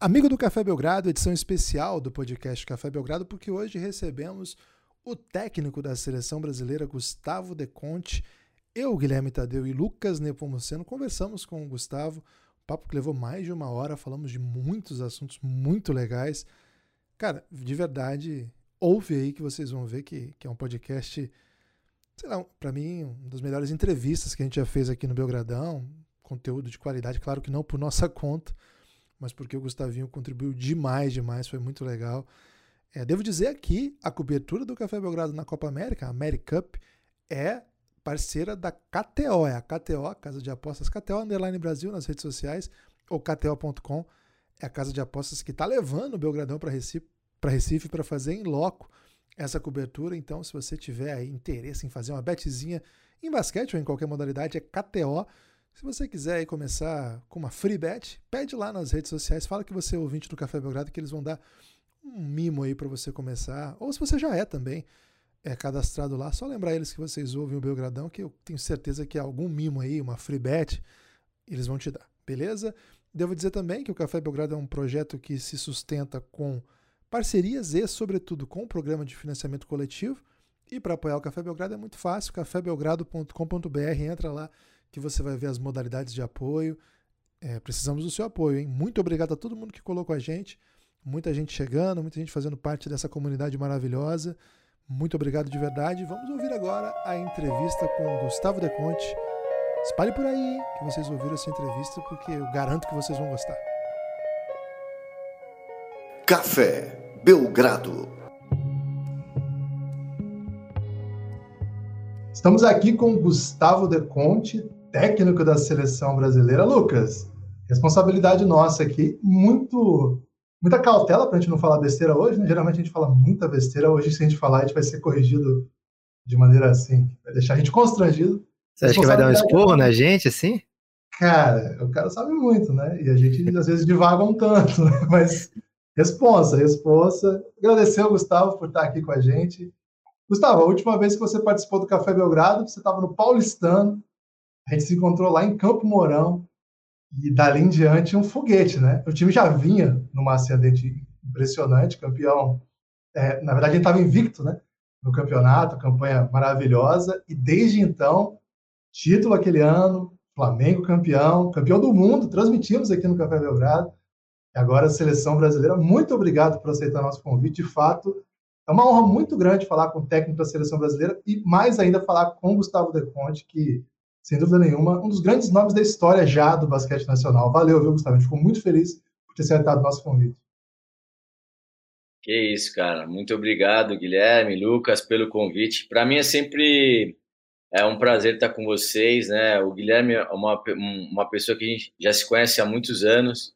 Amigo do Café Belgrado, edição especial do podcast Café Belgrado, porque hoje recebemos o técnico da seleção brasileira, Gustavo De Conte. Eu, Guilherme Tadeu e Lucas Nepomuceno conversamos com o Gustavo. Um papo que levou mais de uma hora, falamos de muitos assuntos muito legais. Cara, de verdade, ouve aí que vocês vão ver que, que é um podcast, sei lá, para mim, uma das melhores entrevistas que a gente já fez aqui no Belgradão. Conteúdo de qualidade, claro que não por nossa conta mas porque o Gustavinho contribuiu demais, demais, foi muito legal. É, devo dizer aqui, a cobertura do Café Belgrado na Copa América, a Americup, é parceira da KTO, é a KTO, Casa de Apostas, KTO Underline Brasil nas redes sociais, ou KTO.com, é a casa de apostas que está levando o Belgradão para Recife para fazer em loco essa cobertura. Então, se você tiver interesse em fazer uma betzinha em basquete ou em qualquer modalidade, é KTO. Se você quiser começar com uma free bet, pede lá nas redes sociais, fala que você é ouvinte do Café Belgrado, que eles vão dar um mimo aí para você começar. Ou se você já é também é cadastrado lá, só lembrar eles que vocês ouvem o Belgradão, que eu tenho certeza que algum mimo aí, uma free bet, eles vão te dar, beleza? Devo dizer também que o Café Belgrado é um projeto que se sustenta com parcerias e, sobretudo, com o programa de financiamento coletivo. E para apoiar o Café Belgrado é muito fácil, cafébelgrado.com.br, entra lá que você vai ver as modalidades de apoio. É, precisamos do seu apoio, hein? Muito obrigado a todo mundo que colocou a gente. Muita gente chegando, muita gente fazendo parte dessa comunidade maravilhosa. Muito obrigado de verdade. Vamos ouvir agora a entrevista com Gustavo De Conte. Espalhe por aí que vocês ouviram essa entrevista, porque eu garanto que vocês vão gostar. Café Belgrado. Estamos aqui com Gustavo De Conte, técnico da seleção brasileira. Lucas, responsabilidade nossa aqui, muito muita cautela para a gente não falar besteira hoje, né? Geralmente a gente fala muita besteira, hoje se a gente falar a gente vai ser corrigido de maneira assim, vai deixar a gente constrangido. Você acha que vai dar um esporro na gente, assim? Cara, o cara sabe muito, né? E a gente às vezes divaga um tanto, né? Mas responsa, responsa. Agradecer ao Gustavo por estar aqui com a gente. Gustavo, a última vez que você participou do Café Belgrado, você estava no Paulistano, a gente se encontrou lá em Campo Mourão e dali em diante um foguete, né? O time já vinha numa ascendente impressionante, campeão. É, na verdade, gente estava invicto, né? No campeonato, campanha maravilhosa e desde então título aquele ano, Flamengo campeão, campeão do mundo, transmitimos aqui no Café Belgrado. E agora a seleção brasileira. Muito obrigado por aceitar nosso convite. De fato, é uma honra muito grande falar com o técnico da seleção brasileira e mais ainda falar com Gustavo De Conte, que sem dúvida nenhuma, um dos grandes nomes da história já do basquete nacional. Valeu, viu, Gustavo? A gente ficou muito feliz por ter aceitado o nosso convite. Que isso, cara. Muito obrigado, Guilherme, Lucas, pelo convite. Para mim é sempre é um prazer estar com vocês, né? O Guilherme é uma, uma pessoa que a gente já se conhece há muitos anos,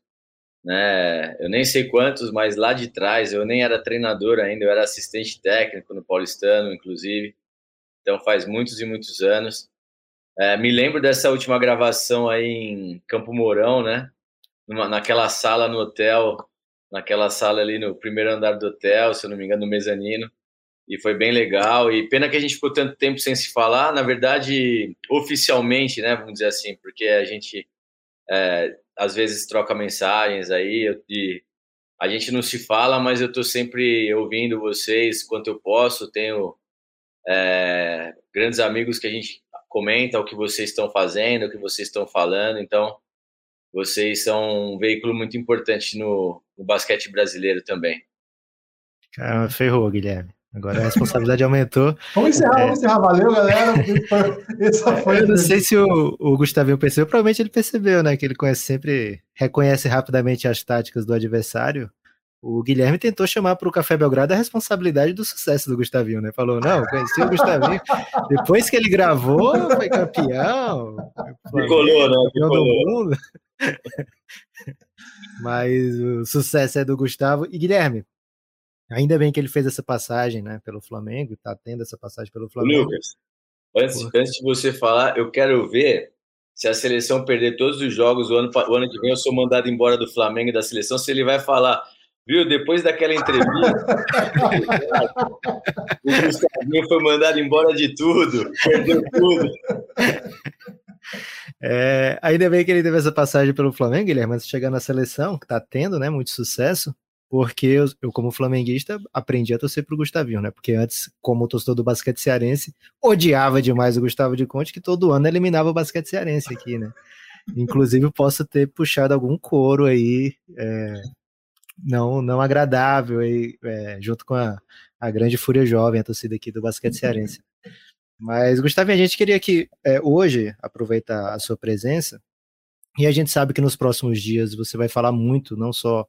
né? Eu nem sei quantos, mas lá de trás eu nem era treinador ainda, eu era assistente técnico no Paulistano, inclusive. Então faz muitos e muitos anos. É, me lembro dessa última gravação aí em Campo Mourão, né? Numa, naquela sala no hotel, naquela sala ali no primeiro andar do hotel, se eu não me engano, no mezanino. E foi bem legal. E pena que a gente ficou tanto tempo sem se falar, na verdade, oficialmente, né? Vamos dizer assim, porque a gente é, às vezes troca mensagens aí e a gente não se fala, mas eu estou sempre ouvindo vocês quanto eu posso. Tenho é, grandes amigos que a gente comenta o que vocês estão fazendo, o que vocês estão falando. Então, vocês são um veículo muito importante no, no basquete brasileiro também. Caramba, ferrou, Guilherme. Agora a responsabilidade aumentou. Vamos encerrar, é... vamos encerrar. Valeu, galera. Essa foi Eu não sei se o, o Gustavinho percebeu, provavelmente ele percebeu, né? Que ele conhece sempre, reconhece rapidamente as táticas do adversário o Guilherme tentou chamar para o Café Belgrado a responsabilidade do sucesso do Gustavinho, né? Falou, não, conheci o Gustavinho. Depois que ele gravou, foi campeão. Bicolor, né? Campeão do mundo. Mas o sucesso é do Gustavo. E Guilherme, ainda bem que ele fez essa passagem, né? Pelo Flamengo, tá tendo essa passagem pelo Flamengo. Lucas, antes, antes de você falar, eu quero ver se a seleção perder todos os jogos o ano, o ano que vem eu sou mandado embora do Flamengo e da seleção, se ele vai falar Viu? Depois daquela entrevista, o Gustavinho foi mandado embora de tudo, perdeu tudo. É, ainda bem que ele teve essa passagem pelo Flamengo, Guilherme, mas chegar na seleção, que tá tendo, né, muito sucesso, porque eu, eu, como flamenguista, aprendi a torcer pro Gustavinho, né? Porque antes, como torcedor do basquete cearense, odiava demais o Gustavo de Conte, que todo ano eliminava o basquete cearense aqui, né? Inclusive, posso ter puxado algum couro aí, é, não, não agradável, aí, é, junto com a, a grande Fúria Jovem, a torcida aqui do basquete cearense. Mas, Gustavo, a gente queria que é, hoje aproveitar a sua presença, e a gente sabe que nos próximos dias você vai falar muito, não só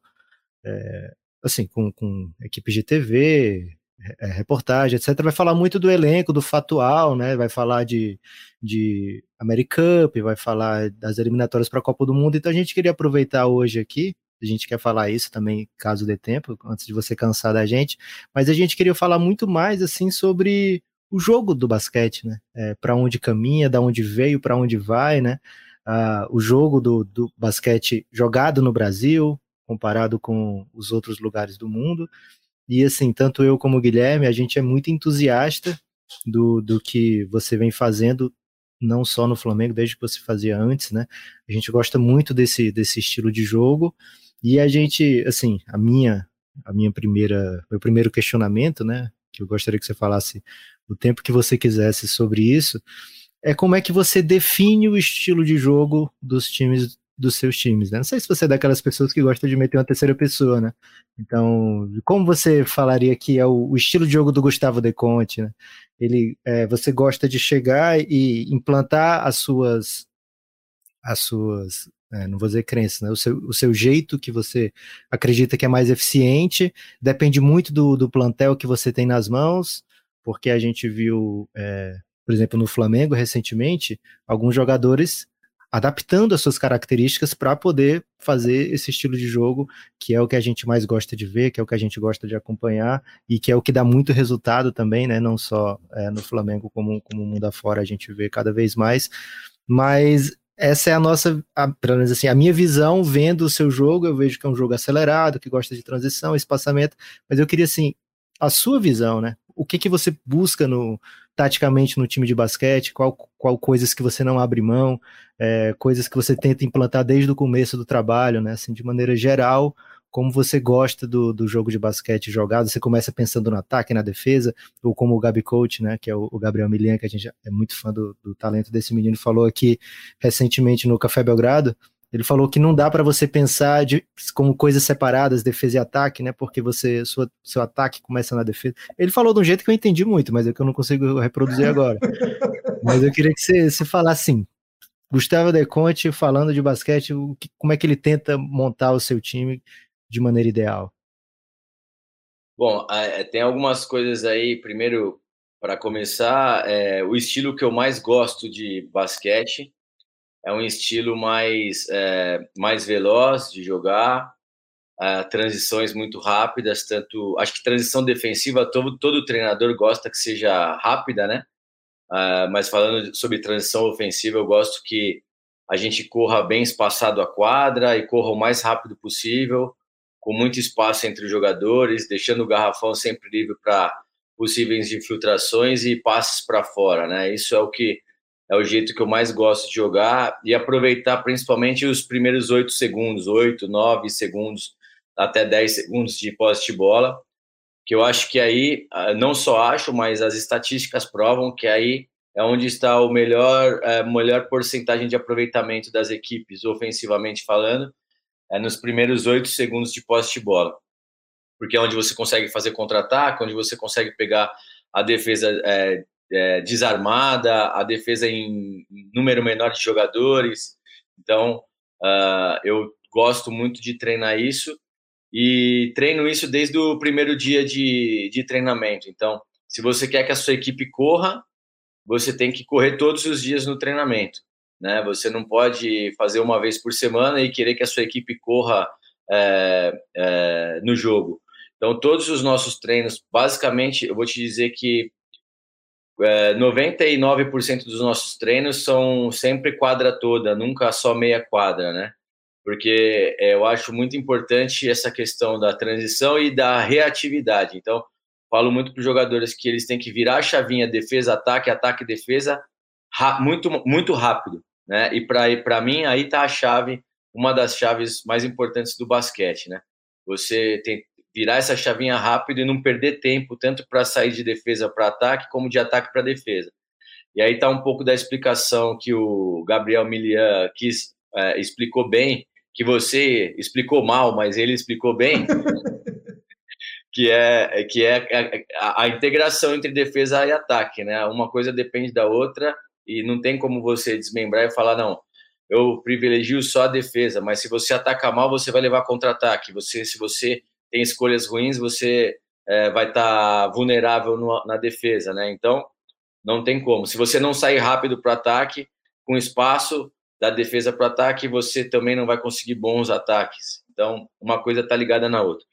é, assim, com, com equipes de TV, é, reportagem, etc. Vai falar muito do elenco, do fatual, né? Vai falar de, de Americup, vai falar das eliminatórias para a Copa do Mundo. Então a gente queria aproveitar hoje aqui. A gente quer falar isso também, caso dê tempo, antes de você cansar da gente. Mas a gente queria falar muito mais assim sobre o jogo do basquete, né? É, para onde caminha, da onde veio, para onde vai, né? Ah, o jogo do, do basquete jogado no Brasil, comparado com os outros lugares do mundo. E assim, tanto eu como o Guilherme, a gente é muito entusiasta do, do que você vem fazendo, não só no Flamengo, desde que você fazia antes, né? A gente gosta muito desse, desse estilo de jogo. E a gente, assim, a minha, a minha primeira, meu primeiro questionamento, né? Que eu gostaria que você falasse o tempo que você quisesse sobre isso, é como é que você define o estilo de jogo dos times dos seus times, né? Não sei se você é daquelas pessoas que gostam de meter uma terceira pessoa, né? Então, como você falaria que é o, o estilo de jogo do Gustavo De Conte, né? Ele, é, você gosta de chegar e implantar as suas, as suas, é, não vou dizer crenças, né? O seu, o seu jeito que você acredita que é mais eficiente, depende muito do, do plantel que você tem nas mãos, porque a gente viu, é, por exemplo, no Flamengo recentemente, alguns jogadores adaptando as suas características para poder fazer esse estilo de jogo, que é o que a gente mais gosta de ver, que é o que a gente gosta de acompanhar e que é o que dá muito resultado também, né? Não só é, no Flamengo, como, como mundo afora a gente vê cada vez mais. Mas essa é a nossa, a, pelo menos assim, a minha visão vendo o seu jogo, eu vejo que é um jogo acelerado, que gosta de transição, espaçamento, mas eu queria assim, a sua visão, né? O que que você busca no taticamente no time de basquete, qual, qual coisas que você não abre mão, é, coisas que você tenta implantar desde o começo do trabalho, né? Assim, de maneira geral, como você gosta do, do jogo de basquete jogado, você começa pensando no ataque, na defesa, ou como o Gabi Coach, né, que é o, o Gabriel Milian, que a gente é muito fã do, do talento desse menino, falou aqui recentemente no Café Belgrado, ele falou que não dá para você pensar de, como coisas separadas, defesa e ataque, né? Porque você sua, seu ataque começa na defesa. Ele falou de um jeito que eu entendi muito, mas é que eu não consigo reproduzir agora. mas eu queria que você, você falasse assim. Gustavo De Conte falando de basquete, como é que ele tenta montar o seu time de maneira ideal? Bom, é, tem algumas coisas aí. Primeiro, para começar, é, o estilo que eu mais gosto de basquete é um estilo mais, é, mais veloz de jogar, é, transições muito rápidas, tanto acho que transição defensiva todo, todo treinador gosta que seja rápida, né? É, mas falando sobre transição ofensiva, eu gosto que a gente corra bem espaçado a quadra e corra o mais rápido possível, com muito espaço entre os jogadores, deixando o garrafão sempre livre para possíveis infiltrações e passes para fora, né? Isso é o que é o jeito que eu mais gosto de jogar e aproveitar principalmente os primeiros oito segundos, oito, nove segundos, até dez segundos de posse de bola, que eu acho que aí, ah, não só acho, mas as estatísticas provam que aí é onde está o melhor, é, melhor porcentagem de aproveitamento das equipes, ofensivamente falando, é nos primeiros oito segundos de posse de bola. Porque é onde você consegue fazer contra-ataque, onde você consegue pegar a defesa é, é, desarmada, a defesa em número menor de jogadores. Então, uh, eu gosto muito de treinar isso e treino isso desde o primeiro dia de, de treinamento. Então, se você quer que a sua equipe corra, você tem que correr todos os dias no treinamento. Né? Você não pode fazer uma vez por semana e querer que a sua equipe corra é, é, no jogo. Então, todos os nossos treinos, basicamente, eu vou te dizer que é, 99% dos nossos treinos são sempre quadra toda, nunca só meia quadra, né? Porque é, eu acho muito importante essa questão da transição e da reatividade. Então, falo muito para os jogadores que eles têm que virar a chavinha defesa, ataque, ataque, defesa, muito, muito rápido. Né? E para mim aí tá a chave, uma das chaves mais importantes do basquete, né? Você tem virar essa chavinha rápido e não perder tempo tanto para sair de defesa para ataque como de ataque para defesa. E aí tá um pouco da explicação que o Gabriel Milian quis é, explicou bem, que você explicou mal, mas ele explicou bem. que é que é a, a, integração entre defesa e ataque, né? Uma coisa depende da outra e não tem como você desmembrar e falar não, eu privilegio só a defesa, mas se você ataca mal, você vai levar contra-ataque. Você, se você tem escolhas ruins, você é, vai estar tá vulnerável no, na defesa, né? Então não tem como. Se você não sair rápido para ataque, com espaço da defesa para ataque, você também não vai conseguir bons ataques. Então uma coisa está ligada na outra.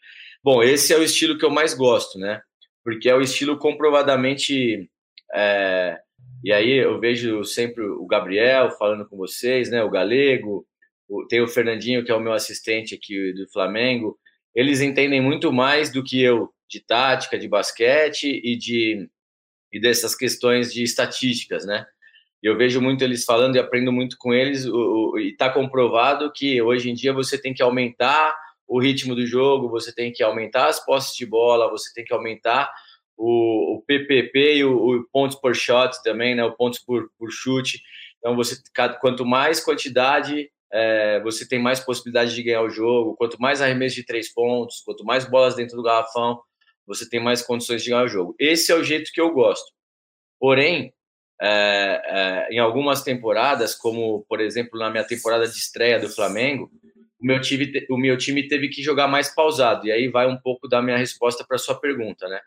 Bom, esse é o estilo que eu mais gosto, né? Porque é o estilo comprovadamente. É... E aí eu vejo sempre o Gabriel falando com vocês, né? O Galego, o... tem o Fernandinho, que é o meu assistente aqui do Flamengo. Eles entendem muito mais do que eu de tática, de basquete e de e dessas questões de estatísticas, né? Eu vejo muito eles falando e aprendo muito com eles, o, o, e está comprovado que hoje em dia você tem que aumentar o ritmo do jogo, você tem que aumentar as posses de bola, você tem que aumentar o, o PPP e o, o, pontos por shot também, né? O pontos por, por chute. Então, você quanto mais quantidade, é, você tem mais possibilidade de ganhar o jogo. Quanto mais arremesso de três pontos, quanto mais bolas dentro do garrafão, você tem mais condições de ganhar o jogo. Esse é o jeito que eu gosto. Porém, é, é, em algumas temporadas, como por exemplo na minha temporada de estreia do Flamengo, o meu time, o meu time teve que jogar mais pausado. E aí vai um pouco da minha resposta para sua pergunta, né?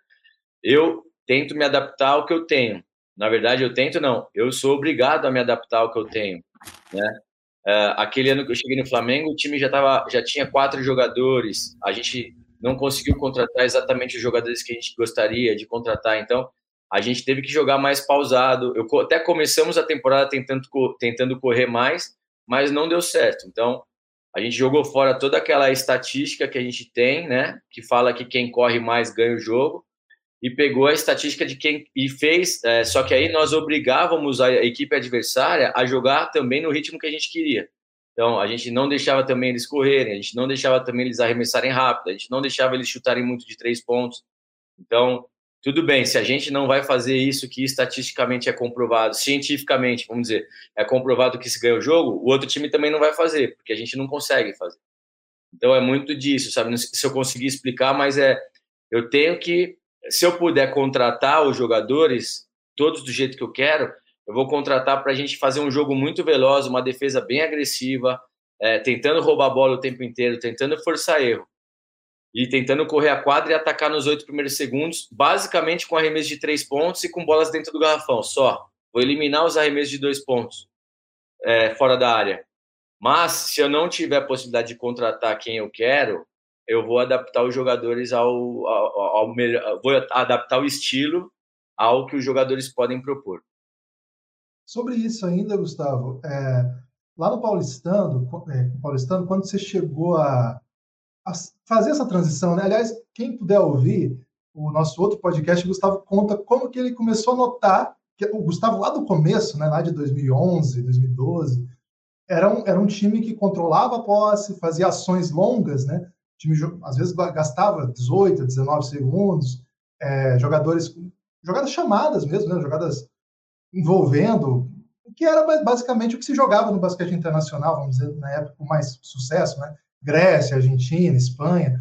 Eu tento me adaptar ao que eu tenho. Na verdade, eu tento não. Eu sou obrigado a me adaptar ao que eu tenho, né? Uh, aquele ano que eu cheguei no Flamengo, o time já tava, já tinha quatro jogadores. A gente não conseguiu contratar exatamente os jogadores que a gente gostaria de contratar. Então, a gente teve que jogar mais pausado. Eu até começamos a temporada tentando, tentando correr mais, mas não deu certo. Então, a gente jogou fora toda aquela estatística que a gente tem, né? Que fala que quem corre mais ganha o jogo. E pegou a estatística de quem e fez. É, só que aí nós obrigávamos a equipe adversária a jogar também no ritmo que a gente queria. Então, a gente não deixava também eles correrem, a gente não deixava também eles arremessarem rápido, a gente não deixava eles chutarem muito de três pontos. Então, tudo bem, se a gente não vai fazer isso que estatisticamente é comprovado, cientificamente, vamos dizer, é comprovado que se ganha o jogo, o outro time também não vai fazer, porque a gente não consegue fazer. Então é muito disso, sabe? Não sei se eu conseguir explicar, mas é eu tenho que, se eu puder contratar os jogadores todos do jeito que eu quero, eu vou contratar para a gente fazer um jogo muito veloz, uma defesa bem agressiva, é, tentando roubar a bola o tempo inteiro, tentando forçar erro e tentando correr a quadra e atacar nos oito primeiros segundos, basicamente com arremesso de três pontos e com bolas dentro do garrafão, só. Vou eliminar os arremessos de dois pontos é, fora da área. Mas, se eu não tiver a possibilidade de contratar quem eu quero, eu vou adaptar os jogadores ao, ao, ao melhor, vou adaptar o estilo ao que os jogadores podem propor. Sobre isso ainda, Gustavo, é, lá no Paulistano, é, Paulistano, quando você chegou a fazer essa transição, né? Aliás, quem puder ouvir o nosso outro podcast, Gustavo conta como que ele começou a notar que o Gustavo lá do começo, né, lá de 2011, 2012, era um, era um time que controlava a posse, fazia ações longas, né? Time às vezes gastava 18, 19 segundos, é, jogadores jogadas chamadas mesmo, né? Jogadas envolvendo que era basicamente o que se jogava no basquete internacional, vamos dizer, na época com mais sucesso, né? Grécia, Argentina, Espanha.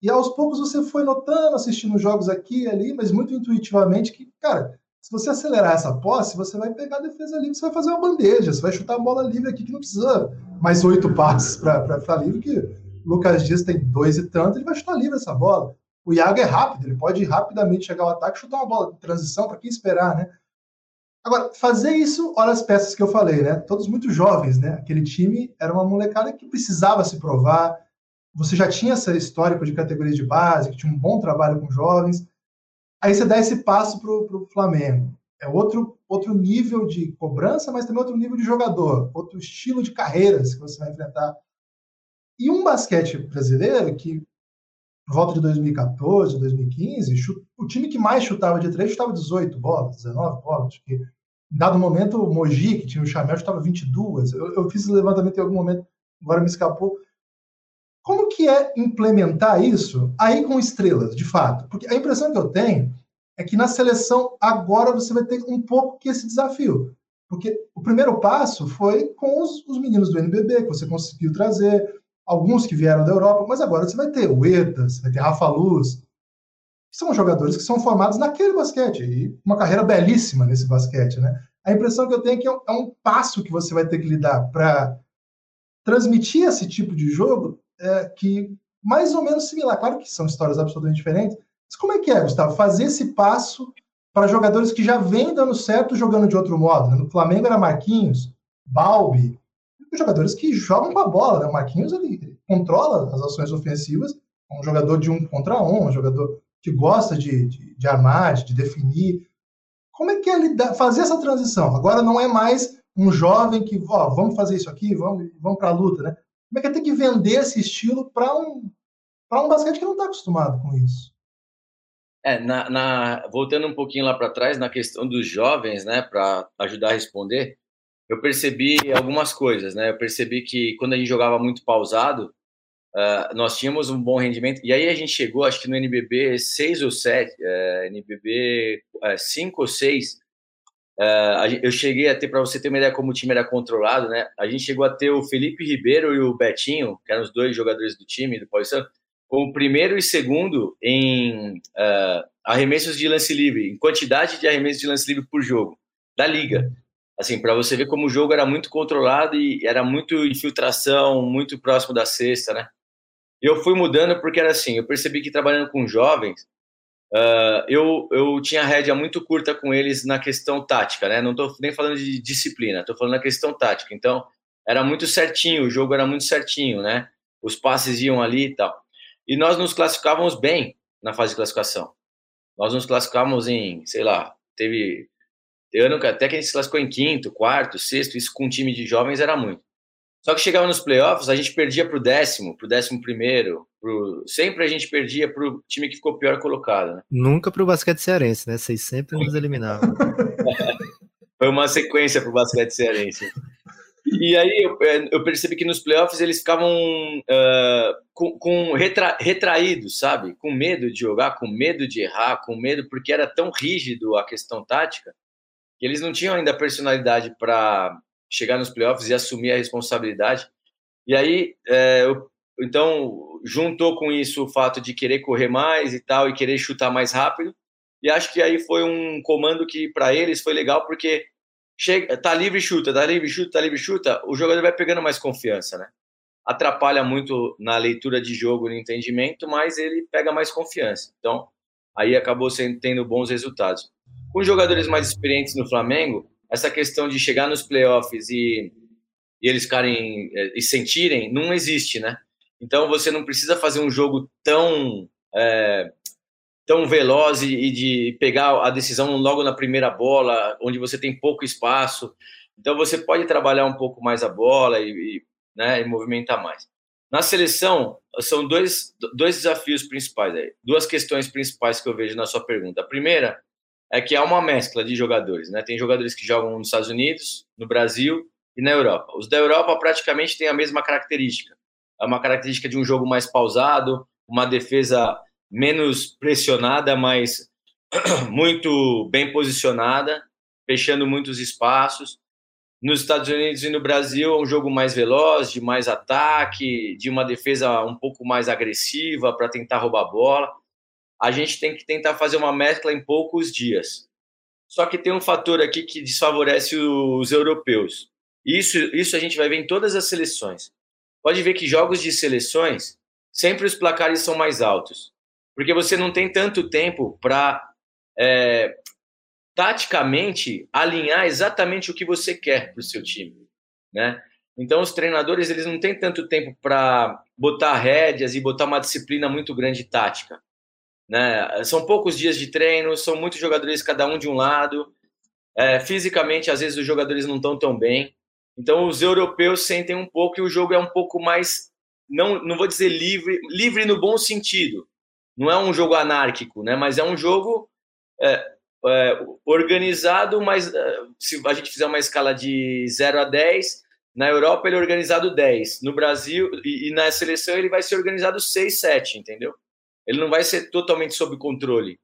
E aos poucos você foi notando, assistindo jogos aqui e ali, mas muito intuitivamente que, cara, se você acelerar essa posse, você vai pegar a defesa livre, você vai fazer uma bandeja, você vai chutar a bola livre aqui que não precisa mais oito passes para livre, que Lucas Dias tem dois e tanto, ele vai chutar livre essa bola. O Iago é rápido, ele pode rapidamente chegar ao ataque e chutar uma bola de transição, para quem esperar, né? Agora, fazer isso, olha as peças que eu falei, né? Todos muito jovens, né? Aquele time era uma molecada que precisava se provar. Você já tinha essa histórico de categoria de base, que tinha um bom trabalho com jovens. Aí você dá esse passo para o Flamengo. É outro, outro nível de cobrança, mas também outro nível de jogador, outro estilo de carreiras que você vai enfrentar. E um basquete brasileiro que, por volta de 2014, 2015, o time que mais chutava de três chutava 18 bolas, 19 bolas. Que dado momento, o Mogi, que tinha o Chamel, estava 22. Eu, eu fiz o levantamento em algum momento, agora me escapou. Como que é implementar isso aí com estrelas, de fato? Porque a impressão que eu tenho é que na seleção agora você vai ter um pouco que esse desafio. Porque o primeiro passo foi com os, os meninos do NBB, que você conseguiu trazer, alguns que vieram da Europa, mas agora você vai ter o Etas, vai ter Rafa Luz, que são jogadores que são formados naquele basquete, e uma carreira belíssima nesse basquete, né? A impressão que eu tenho é que é um, é um passo que você vai ter que lidar para transmitir esse tipo de jogo é, que mais ou menos similar. Claro que são histórias absolutamente diferentes, mas como é que é, Gustavo, fazer esse passo para jogadores que já vêm dando certo jogando de outro modo. Né? No Flamengo era Marquinhos, Balbi, jogadores que jogam com a bola. Né? O Marquinhos ele controla as ações ofensivas, é um jogador de um contra um, um jogador que gosta de, de, de armar, de definir. Como é que é lidar, fazer essa transição? Agora não é mais um jovem que, ó, vamos fazer isso aqui, vamos, vamos para a luta, né? Como é que é ter que vender esse estilo para um, um basquete que não está acostumado com isso? É, na, na, voltando um pouquinho lá para trás, na questão dos jovens, né, para ajudar a responder, eu percebi algumas coisas, né? Eu percebi que quando a gente jogava muito pausado, uh, nós tínhamos um bom rendimento. E aí a gente chegou, acho que no NBB 6 ou 7, uh, NBB 5 ou 6, uh, eu cheguei a ter, para você ter uma ideia como o time era controlado, né? A gente chegou a ter o Felipe Ribeiro e o Betinho, que eram os dois jogadores do time, do Paulistano, como primeiro e segundo em uh, arremessos de lance livre, em quantidade de arremessos de lance livre por jogo da liga. Assim, para você ver como o jogo era muito controlado e era muito infiltração, muito próximo da cesta, né? Eu fui mudando porque era assim, eu percebi que trabalhando com jovens, uh, eu, eu tinha rédea muito curta com eles na questão tática, né? Não estou nem falando de disciplina, estou falando na questão tática. Então, era muito certinho, o jogo era muito certinho, né? Os passes iam ali e tal. E nós nos classificávamos bem na fase de classificação. Nós nos classificávamos em, sei lá, teve ano que até que a gente se classificou em quinto, quarto, sexto, isso com um time de jovens era muito. Só que chegava nos playoffs, a gente perdia para o décimo, para o décimo primeiro, pro... sempre a gente perdia para o time que ficou pior colocado. Né? Nunca para o basquete cearense, né? Vocês sempre nos eliminavam. Foi uma sequência para o basquete cearense. E aí eu, é, eu, percebi que nos playoffs eles ficavam uh, com, com retra, retraídos, sabe? Com medo de jogar, com medo de errar, com medo, porque era tão rígido a questão tática, que eles não tinham ainda personalidade para chegar nos playoffs e assumir a responsabilidade. E aí, é, eu, então, juntou com isso o fato de querer correr mais e tal, e querer chutar mais rápido. E acho que aí foi um comando que para eles foi legal, porque chega, tá livre chuta, tá livre chuta, tá livre chuta, o jogador vai pegando mais confiança, né? Atrapalha muito na leitura de jogo, no entendimento, mas ele pega mais confiança. Então, aí acabou sendo, tendo bons resultados. Com jogadores mais experientes no Flamengo, essa questão de chegar nos playoffs e, e eles ficarem eh, e sentirem, não existe, né? Então você não precisa fazer um jogo tão é, tão veloz e, de pegar a decisão logo na primeira bola, onde você tem pouco espaço. Então você pode trabalhar um pouco mais a bola e, e, né, e movimentar mais. Na seleção, são dois, dois desafios principais, aí, duas questões principais que eu vejo na sua pergunta. A primeira é que há uma mescla de jogadores. Né? Tem jogadores que jogam nos Estados Unidos, no Brasil e na Europa. Os da Europa praticamente têm a mesma característica. É uma característica de um jogo mais pausado, uma defesa menos pressionada, mas muito bem posicionada, fechando muitos espaços. Nos Estados Unidos e no Brasil é um jogo mais veloz, de mais ataque, de uma defesa um pouco mais agressiva para tentar roubar a bola. A gente tem que tentar fazer uma mescla em poucos dias. Só que tem um fator aqui que desfavorece os europeus. Isso, isso a gente vai ver em todas as seleções. Pode ver que jogos de seleções sempre os placares são mais altos porque você não tem tanto tempo para é, taticamente alinhar exatamente o que você quer para o seu time, né? Então os treinadores eles não têm tanto tempo para botar rédeas e botar uma disciplina muito grande tática, né? São poucos dias de treino, são muitos jogadores cada um de um lado. É, fisicamente às vezes os jogadores não estão tão bem. Então os europeus sentem um pouco e o jogo é um pouco mais não não vou dizer livre, livre no bom sentido, não é um jogo anárquico, né? Mas é um jogo é, é, organizado, mas é, se a gente fizer uma escala de 0 a 10, na Europa ele é organizado 10, no Brasil e, e na seleção ele vai ser organizado 6, 7, entendeu? Ele não vai ser totalmente sob controle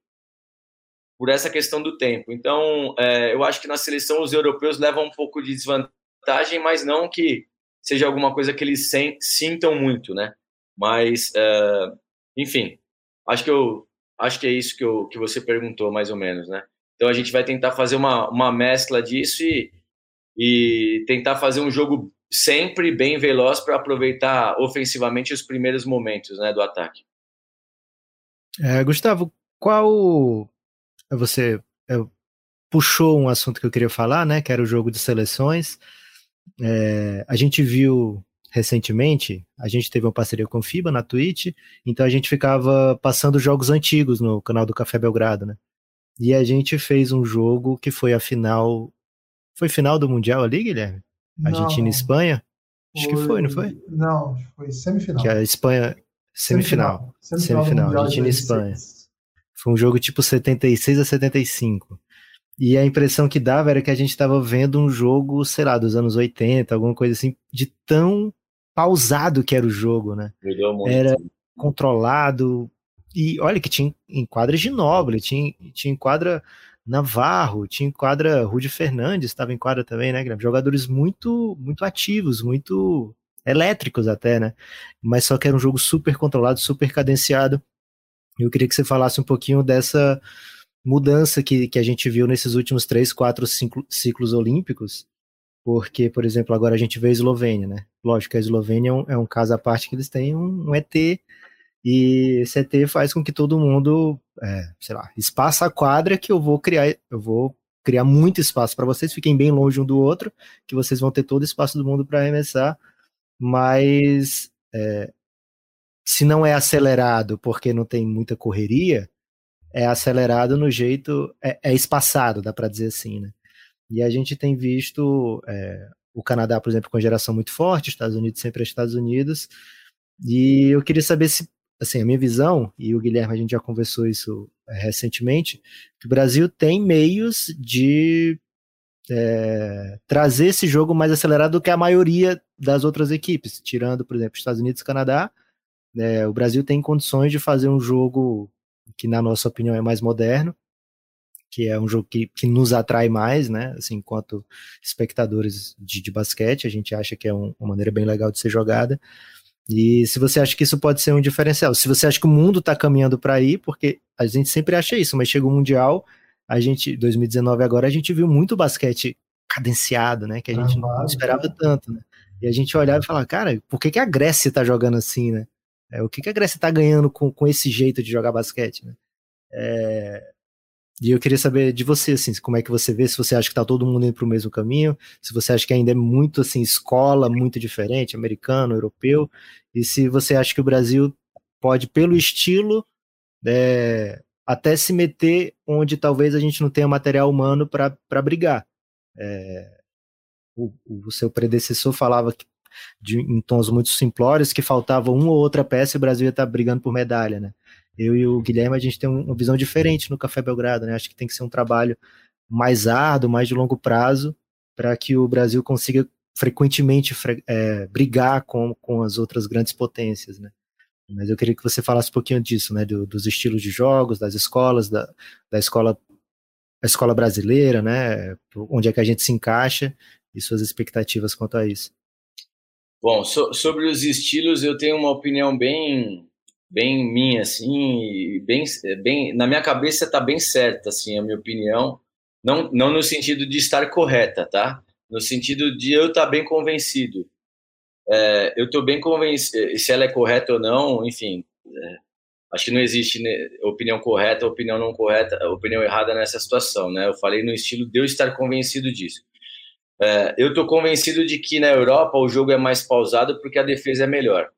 por essa questão do tempo. Então, é, eu acho que na seleção os europeus levam um pouco de desvantagem, mas não que seja alguma coisa que eles sintam muito, né? Mas, é, enfim, acho que eu acho que é isso que, eu, que você perguntou, mais ou menos, né? Então a gente vai tentar fazer uma, uma mescla disso e, e tentar fazer um jogo sempre bem veloz para aproveitar ofensivamente os primeiros momentos né, do ataque. É, Gustavo, qual você é, puxou um assunto que eu queria falar, né? Que era o jogo de seleções. É, a gente viu recentemente, a gente teve uma parceria com o FIBA na Twitch, então a gente ficava passando jogos antigos no canal do Café Belgrado, né? E a gente fez um jogo que foi a final. Foi final do Mundial ali, Guilherme? Argentina e Espanha? Acho que foi, não foi? Não, foi semifinal. Que a Espanha. Semifinal. Semifinal. semifinal Argentina e Espanha. Foi um jogo tipo 76 a 75. E a impressão que dava era que a gente estava vendo um jogo, sei lá, dos anos 80, alguma coisa assim, de tão pausado que era o jogo, né? Era controlado. E olha que tinha enquadra de Noble, tinha, tinha enquadra Navarro, tinha enquadra Rudy Fernandes, estava em quadra também, né, Guilherme? Jogadores muito, muito ativos, muito elétricos até, né? Mas só que era um jogo super controlado, super cadenciado. Eu queria que você falasse um pouquinho dessa mudança que, que a gente viu nesses últimos três, quatro ciclos olímpicos, porque, por exemplo, agora a gente vê a Eslovênia, né? Lógico a Eslovênia é um, é um caso à parte que eles têm um, um, ET, e esse ET faz com que todo mundo, é, sei lá, espaça a quadra que eu vou criar, eu vou criar muito espaço para vocês, fiquem bem longe um do outro, que vocês vão ter todo o espaço do mundo para arremessar, mas é, se não é acelerado porque não tem muita correria, é acelerado no jeito, é, é espaçado, dá para dizer assim, né? E a gente tem visto é, o Canadá, por exemplo, com geração muito forte, Estados Unidos sempre é Estados Unidos, e eu queria saber se, assim, a minha visão, e o Guilherme, a gente já conversou isso é, recentemente, que o Brasil tem meios de é, trazer esse jogo mais acelerado do que a maioria das outras equipes, tirando, por exemplo, Estados Unidos e Canadá, é, o Brasil tem condições de fazer um jogo que na nossa opinião é mais moderno, que é um jogo que, que nos atrai mais, né? Assim, enquanto espectadores de, de basquete, a gente acha que é um, uma maneira bem legal de ser jogada. E se você acha que isso pode ser um diferencial, se você acha que o mundo está caminhando para aí, porque a gente sempre acha isso, mas chega o Mundial, a gente, 2019 agora, a gente viu muito basquete cadenciado, né? Que a gente ah, não esperava tanto, né? E a gente olhava e falava, cara, por que, que a Grécia está jogando assim, né? É, o que, que a Grécia está ganhando com, com esse jeito de jogar basquete, né? É, e eu queria saber de você, assim, como é que você vê, se você acha que está todo mundo indo para o mesmo caminho, se você acha que ainda é muito, assim, escola, muito diferente, americano, europeu, e se você acha que o Brasil pode, pelo estilo, é, até se meter onde talvez a gente não tenha material humano para brigar. É, o, o, seu predecessor falava que de, em tons muito simplórios, que faltava uma ou outra peça e o Brasil ia estar tá brigando por medalha, né? Eu e o Guilherme, a gente tem uma visão diferente no Café Belgrado, né? Acho que tem que ser um trabalho mais árduo, mais de longo prazo, para que o Brasil consiga frequentemente é, brigar com, com as outras grandes potências, né? Mas eu queria que você falasse um pouquinho disso, né? Do, dos estilos de jogos, das escolas, da, da escola, a escola brasileira, né? Onde é que a gente se encaixa e suas expectativas quanto a isso. Bom, so, sobre os estilos, eu tenho uma opinião bem, bem minha, assim, bem, bem, na minha cabeça está bem certa, assim, a minha opinião, não, não no sentido de estar correta, tá? No sentido de eu estar tá bem convencido. É, eu estou bem convencido, se ela é correta ou não, enfim, é, acho que não existe né, opinião correta, opinião não correta, opinião errada nessa situação, né? Eu falei no estilo de eu estar convencido disso. É, eu estou convencido de que na Europa o jogo é mais pausado porque a defesa é melhor.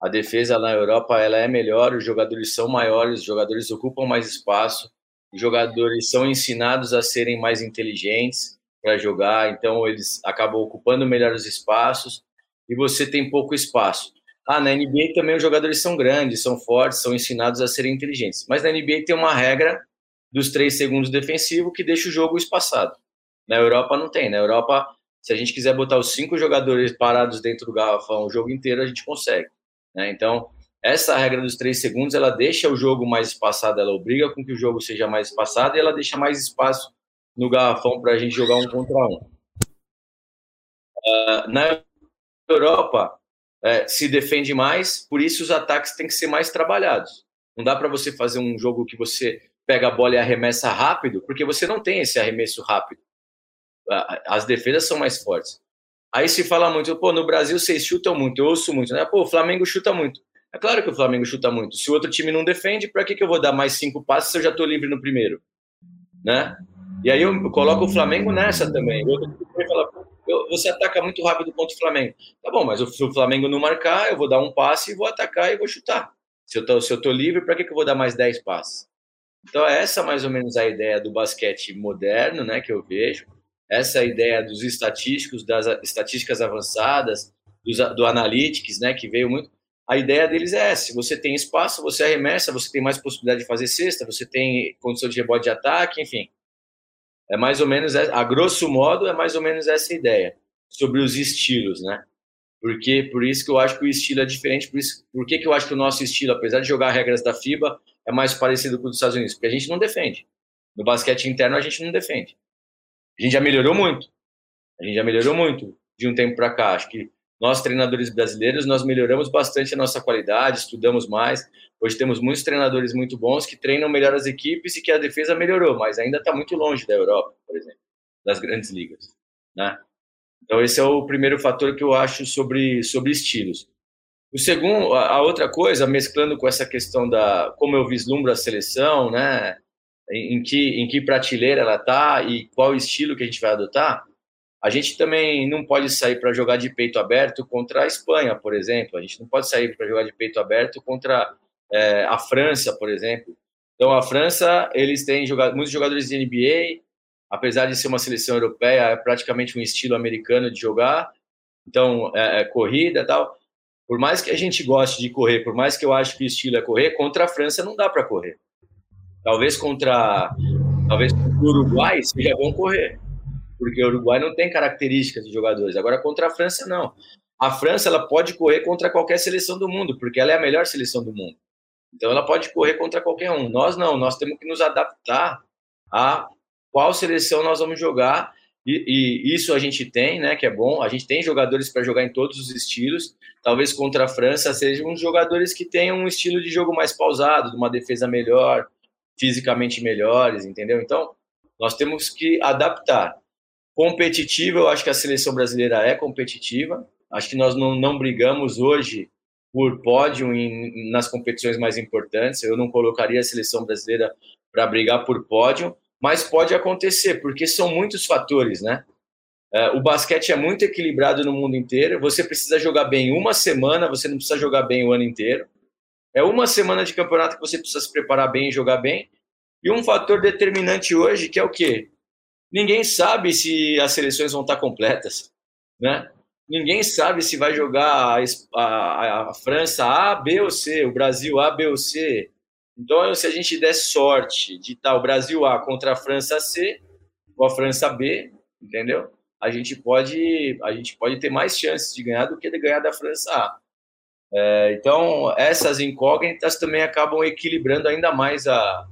A defesa na Europa ela é melhor, os jogadores são maiores, os jogadores ocupam mais espaço, os jogadores são ensinados a serem mais inteligentes para jogar, então eles acabam ocupando melhor os espaços e você tem pouco espaço. Ah, na NBA também os jogadores são grandes, são fortes, são ensinados a serem inteligentes. Mas na NBA tem uma regra dos três segundos defensivo que deixa o jogo espaçado. Na Europa não tem. Na Europa, se a gente quiser botar os cinco jogadores parados dentro do garrafão o jogo inteiro, a gente consegue. Né? Então, essa regra dos três segundos, ela deixa o jogo mais espaçado, ela obriga com que o jogo seja mais espaçado e ela deixa mais espaço no garrafão para a gente jogar um contra um. Uh, na Europa, é, se defende mais, por isso os ataques têm que ser mais trabalhados. Não dá para você fazer um jogo que você pega a bola e arremessa rápido, porque você não tem esse arremesso rápido. As defesas são mais fortes. Aí se fala muito, pô, no Brasil vocês chutam muito, eu ouço muito, né? Pô, o Flamengo chuta muito. É claro que o Flamengo chuta muito. Se o outro time não defende, para que, que eu vou dar mais cinco passes se eu já estou livre no primeiro? Né? E aí eu coloco o Flamengo nessa também. O outro time fala, você ataca muito rápido contra o Flamengo. Tá bom, mas se o Flamengo não marcar, eu vou dar um passe e vou atacar e vou chutar. Se eu tô, se eu tô livre, para que, que eu vou dar mais 10 passes? Então, é essa mais ou menos a ideia do basquete moderno, né, que eu vejo. Essa ideia dos estatísticos, das estatísticas avançadas, do, do analytics, né, que veio muito. A ideia deles é essa: você tem espaço, você arremessa, você tem mais possibilidade de fazer cesta, você tem condição de rebote de ataque, enfim. É mais ou menos, a grosso modo, é mais ou menos essa ideia sobre os estilos, né? Porque por isso que eu acho que o estilo é diferente, por isso, por que, que eu acho que o nosso estilo, apesar de jogar regras da FIBA, é mais parecido com o dos Estados Unidos? Porque a gente não defende. No basquete interno a gente não defende. A gente já melhorou muito. A gente já melhorou muito de um tempo para cá. Acho que nós treinadores brasileiros nós melhoramos bastante a nossa qualidade, estudamos mais. Hoje temos muitos treinadores muito bons que treinam melhor as equipes e que a defesa melhorou, mas ainda está muito longe da Europa, por exemplo, das grandes ligas, né? Então esse é o primeiro fator que eu acho sobre sobre estilos. O segundo, a outra coisa, mesclando com essa questão da como eu vislumbro a seleção, né? Em, que em que prateleira ela está e qual estilo que a gente vai adotar? A gente também não pode sair para jogar de peito aberto contra a Espanha, por exemplo. A gente não pode sair para jogar de peito aberto contra é, a França, por exemplo. Então, a França, eles têm jogado, muitos jogadores de NBA, apesar de ser uma seleção europeia, é praticamente um estilo americano de jogar. Então, é, é corrida tal. Por mais que a gente goste de correr, por mais que eu acho que o estilo é correr, contra a França não dá para correr. Talvez contra, talvez contra o Uruguai seja bom correr porque o Uruguai não tem características de jogadores. Agora, contra a França, não. A França ela pode correr contra qualquer seleção do mundo, porque ela é a melhor seleção do mundo. Então, ela pode correr contra qualquer um. Nós não, nós temos que nos adaptar a qual seleção nós vamos jogar. E, e isso a gente tem, né? Que é bom. A gente tem jogadores para jogar em todos os estilos. Talvez contra a França sejam uns jogadores que tenham um estilo de jogo mais pausado, de uma defesa melhor, fisicamente melhores, entendeu? Então, nós temos que adaptar. Competitiva, eu acho que a seleção brasileira é competitiva. Acho que nós não, não brigamos hoje por pódio em, nas competições mais importantes. Eu não colocaria a seleção brasileira para brigar por pódio, mas pode acontecer, porque são muitos fatores, né? É, o basquete é muito equilibrado no mundo inteiro. Você precisa jogar bem uma semana, você não precisa jogar bem o ano inteiro. É uma semana de campeonato que você precisa se preparar bem e jogar bem. E um fator determinante hoje, que é o quê? ninguém sabe se as seleções vão estar completas, né? Ninguém sabe se vai jogar a, a, a, França A, B ou C, o Brasil A, B ou C. Então, se a gente der sorte de estar o Brasil A contra a França C ou a França B, entendeu? A gente pode, a gente pode ter mais chances de ganhar do que de ganhar da França A. É, então, essas incógnitas também acabam equilibrando ainda mais a,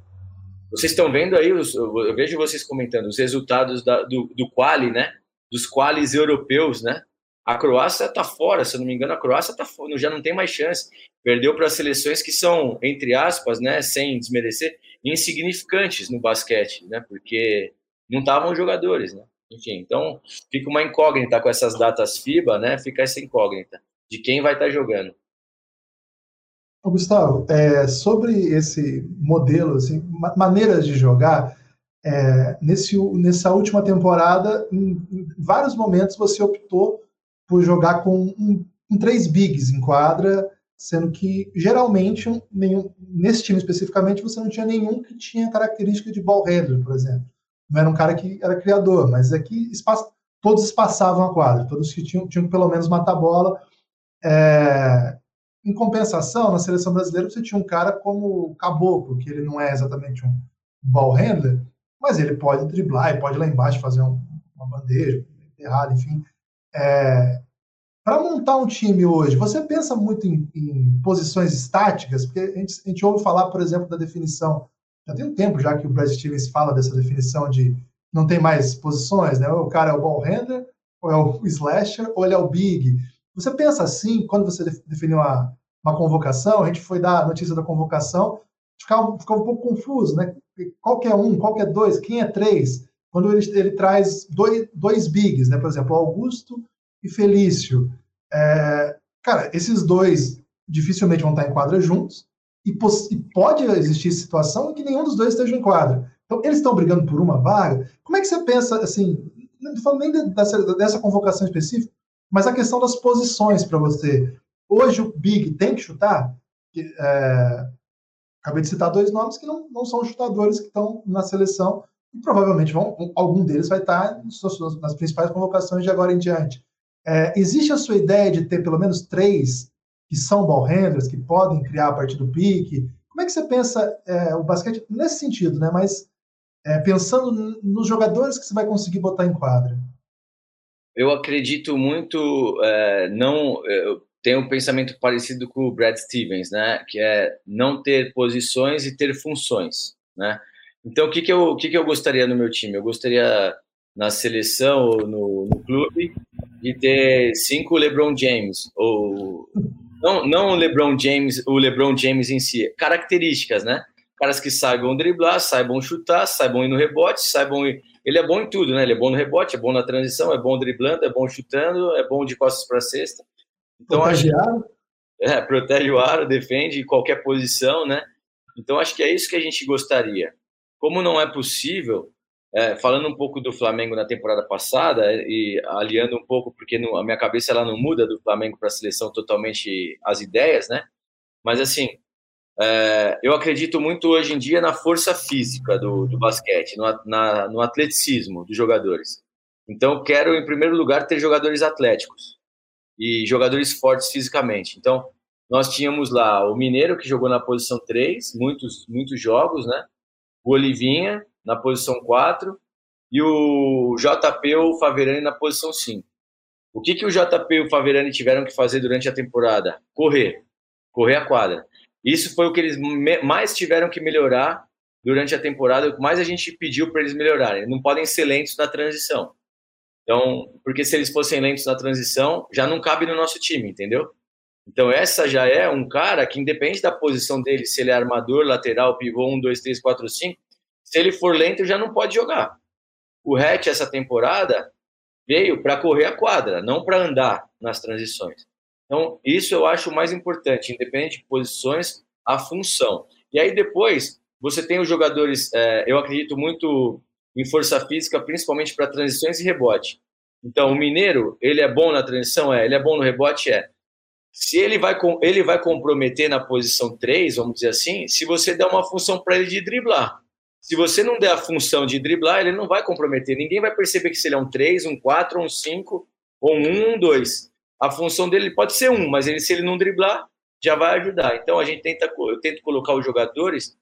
vocês estão vendo aí, os, eu vejo vocês comentando os resultados da, do, do quali, né? Dos qualis europeus, né? A Croácia está fora, se eu não me engano, a Croácia tá fora, já não tem mais chance. Perdeu para seleções que são, entre aspas, né, sem desmerecer, insignificantes no basquete, né? Porque não estavam jogadores, né? Enfim, então fica uma incógnita com essas datas FIBA, né? Fica essa incógnita de quem vai estar tá jogando. Gustavo, é, sobre esse modelo, assim, maneiras de jogar, é, nesse, nessa última temporada, em, em, vários momentos você optou por jogar com, um, três bigs em quadra, sendo que geralmente nenhum, nesse time especificamente você não tinha nenhum que tinha característica de ball handler, por exemplo. Não era um cara que era criador, mas aqui espaço, todos espaçavam a quadra, todos que tinham, tinham que pelo menos matar a bola. É, em compensação, na seleção brasileira, você tinha um cara como o Caboclo, que ele não é exatamente um ball handler, mas ele pode driblar e pode lá embaixo fazer um, uma bandeja, errado, enfim. É, para montar um time hoje, você pensa muito em, em, posições estáticas? Porque a gente, a gente ouve falar, por exemplo, da definição. Já tem um tempo já que o Brad Stevens fala dessa definição de não tem mais posições, né? O cara é o ball handler, ou é o slasher, ou ele é o big. Você pensa assim, quando você definiu uma, uma convocação, a gente foi dar a notícia da convocação, ficava, ficava um pouco confuso, né? Qual que é um, qual que é dois, quem é três? Quando ele, ele traz dois, dois bigs, né? Por exemplo, Augusto e Felício. É, cara, esses dois dificilmente vão estar em quadra juntos, e, e pode existir situação em que nenhum dos dois esteja em quadra. Então, eles estão brigando por uma vaga. Como é que você pensa, assim, não falando nem dessa, dessa convocação específica, mas a questão das posições para você. Hoje o Big tem que chutar? É, acabei de citar dois nomes que não, não são chutadores que estão na seleção e provavelmente vão, algum deles vai estar nas principais convocações de agora em diante. É, existe a sua ideia de ter pelo menos três que são ball handlers, que podem criar a partir do pique? Como é que você pensa é, o basquete nesse sentido, né? Mas é, pensando nos jogadores que você vai conseguir botar em quadra? Eu acredito muito, é, não, eu tenho um pensamento parecido com o Brad Stevens, né? Que é não ter posições e ter funções, né? Então, o que que eu, o que que eu gostaria no meu time? Eu gostaria na seleção ou no, no clube de ter cinco LeBron James ou não, não o LeBron James, o LeBron James em si, características, né? caras que saibam driblar, saibam chutar, saibam ir no rebote, saibam ir... Ele é bom em tudo, né? Ele é bom no rebote, é bom na transição, é bom driblando, é bom chutando, é bom de costas para cesta. Então, protege acho... aro. É, protege o aro, defende qualquer posição, né? Então acho que é isso que a gente gostaria. Como não é possível, é, falando um pouco do Flamengo na temporada passada e aliando um pouco, porque no, a minha cabeça ela não muda do Flamengo para a seleção totalmente as ideias, né? Mas assim, é, eu acredito muito hoje em dia na força física do, do basquete, no, na, no atleticismo dos jogadores. Então, quero, em primeiro lugar, ter jogadores atléticos e jogadores fortes fisicamente. Então, nós tínhamos lá o Mineiro, que jogou na posição 3, muitos, muitos jogos, né? O Olivinha, na posição 4, e o JP o Faverani na posição 5. O que, que o JP e o Faverani tiveram que fazer durante a temporada? Correr. Correr a quadra. Isso foi o que eles mais tiveram que melhorar durante a temporada, o que mais a gente pediu para eles melhorarem. Não podem ser lentos na transição. Então, porque se eles fossem lentos na transição, já não cabe no nosso time, entendeu? Então, essa já é um cara que, independe da posição dele, se ele é armador, lateral, pivô, 1, 2, 3, 4, 5, se ele for lento, já não pode jogar. O Hatch, essa temporada, veio para correr a quadra, não para andar nas transições. Então, isso eu acho o mais importante, independente de posições, a função. E aí depois, você tem os jogadores, é, eu acredito muito em força física, principalmente para transições e rebote. Então, o Mineiro, ele é bom na transição? É. Ele é bom no rebote? É. Se ele vai, ele vai comprometer na posição 3, vamos dizer assim, se você der uma função para ele de driblar. Se você não der a função de driblar, ele não vai comprometer. Ninguém vai perceber que se ele é um 3, um 4, um 5, ou um 1, um 2 a função dele pode ser um, mas ele, se ele não driblar, já vai ajudar. Então a gente tenta, eu tento colocar os jogadores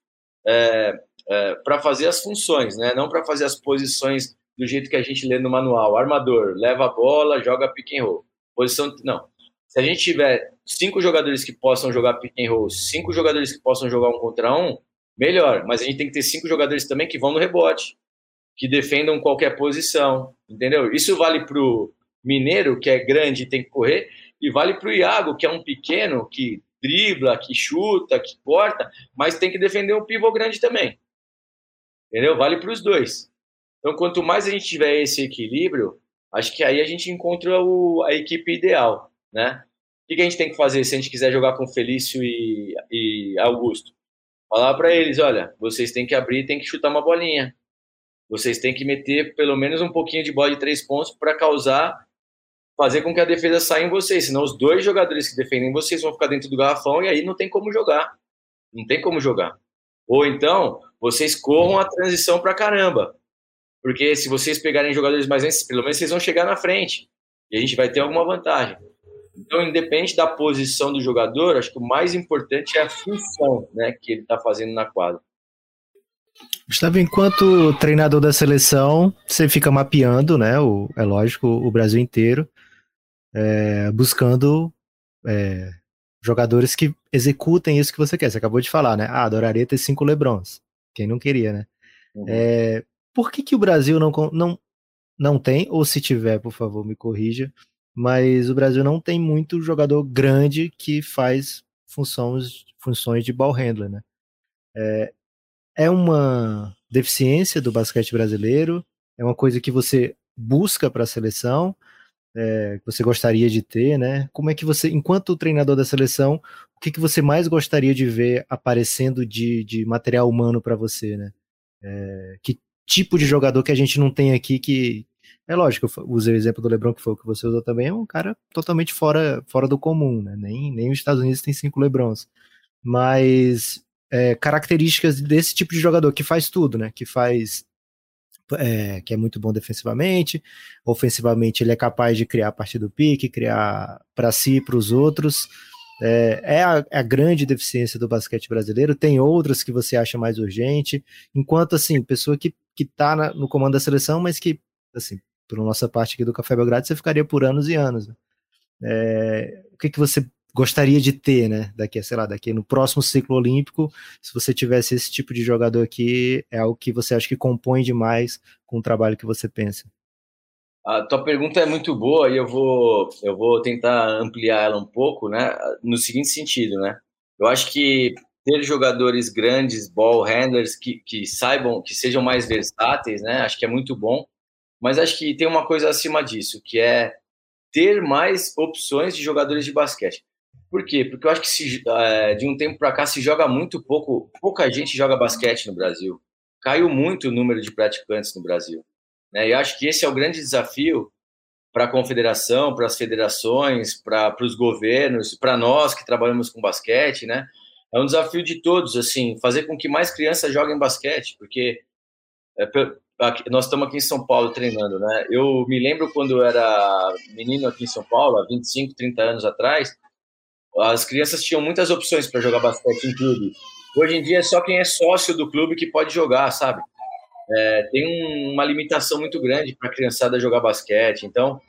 é, é, para fazer as funções, né? Não para fazer as posições do jeito que a gente lê no manual. Armador, leva a bola, joga pick and roll. Posição, não. Se a gente tiver cinco jogadores que possam jogar pick and roll, cinco jogadores que possam jogar um contra um, melhor. Mas a gente tem que ter cinco jogadores também que vão no rebote, que defendam qualquer posição, entendeu? Isso vale pro Mineiro, que é grande e tem que correr, e vale para o Iago, que é um pequeno, que dribla, que chuta, que corta, mas tem que defender um pivô grande também. Entendeu? Vale para os dois. Então, quanto mais a gente tiver esse equilíbrio, acho que aí a gente encontra o, a equipe ideal, né? O que, que, a gente tem que fazer se a gente quiser jogar com Felício e, e Augusto? Falar para eles, olha, vocês têm que abrir, têm que chutar uma bolinha. Vocês têm que meter pelo menos um pouquinho de bola de três pontos para causar fazer com que a defesa saia em vocês, senão os dois jogadores que defendem vocês vão ficar dentro do garrafão e aí não tem como jogar. Não tem como jogar. Ou então, vocês corram a transição pra caramba. Porque se vocês pegarem jogadores mais lentos, pelo menos vocês vão chegar na frente. E a gente vai ter alguma vantagem. Então, independente da posição do jogador, acho que o mais importante é a função né, que ele está fazendo na quadra. Gustavo, enquanto treinador da seleção, você fica mapeando, né? O, é lógico, o Brasil inteiro, é, buscando é, jogadores que executem isso que você quer. Você acabou de falar, né? Ah, adoraria ter cinco Lebrons. Quem não queria, né? Uhum. É, por que, que o Brasil não, não, não tem, ou se tiver, por favor, me corrija, mas o Brasil não tem muito jogador grande que faz funções, funções de ball handler, né? É, é uma deficiência do basquete brasileiro, é uma coisa que você busca para a seleção, é, que você gostaria de ter, né? Como é que você, enquanto treinador da seleção, o que, que você mais gostaria de ver aparecendo de, de material humano para você, né? É, que tipo de jogador que a gente não tem aqui que é lógico, eu usei o exemplo do LeBron que foi o que você usou também, é um cara totalmente fora, fora do comum, né? Nem, nem os Estados Unidos tem cinco LeBrons. Mas é, características desse tipo de jogador que faz tudo, né? Que faz é, que é muito bom defensivamente, ofensivamente ele é capaz de criar a partir do pique, criar para si e para os outros. É, é, a, é, a, grande deficiência do basquete brasileiro. Tem outras que você acha mais urgente, enquanto assim, pessoa que, que tá no comando da seleção, mas que, assim, por nossa parte aqui do Café Belgrado, você ficaria por anos e anos. Né? É, o que, que você gostaria de ter, né? Daqui, sei lá, daqui no próximo ciclo olímpico, se você tivesse esse tipo de jogador aqui, é algo que você acha que compõe demais com o trabalho que você pensa? A tua pergunta é muito boa e eu vou, eu vou tentar ampliar ela um pouco, né? No seguinte sentido, né? Eu acho que ter jogadores grandes, ball handlers, que, que saibam, que sejam mais versáteis, né? Acho que é muito bom. Mas acho que tem uma coisa acima disso, que é ter mais opções de jogadores de basquete. Por quê? Porque eu acho que se, é, de um tempo para cá se joga muito pouco, pouca gente joga basquete no Brasil. Caiu muito o número de praticantes no Brasil. Né? E acho que esse é o grande desafio para a confederação, para as federações, para os governos, para nós que trabalhamos com basquete, né? É um desafio de todos, assim, fazer com que mais crianças joguem basquete, porque é, nós estamos aqui em São Paulo treinando, né? Eu me lembro quando eu era menino aqui em São Paulo, há 25, 30 anos atrás, as crianças tinham muitas opções para jogar basquete em clube. Hoje em dia é só quem é sócio do clube que pode jogar, sabe? É, tem um, uma limitação muito grande para a criançada jogar basquete. Então,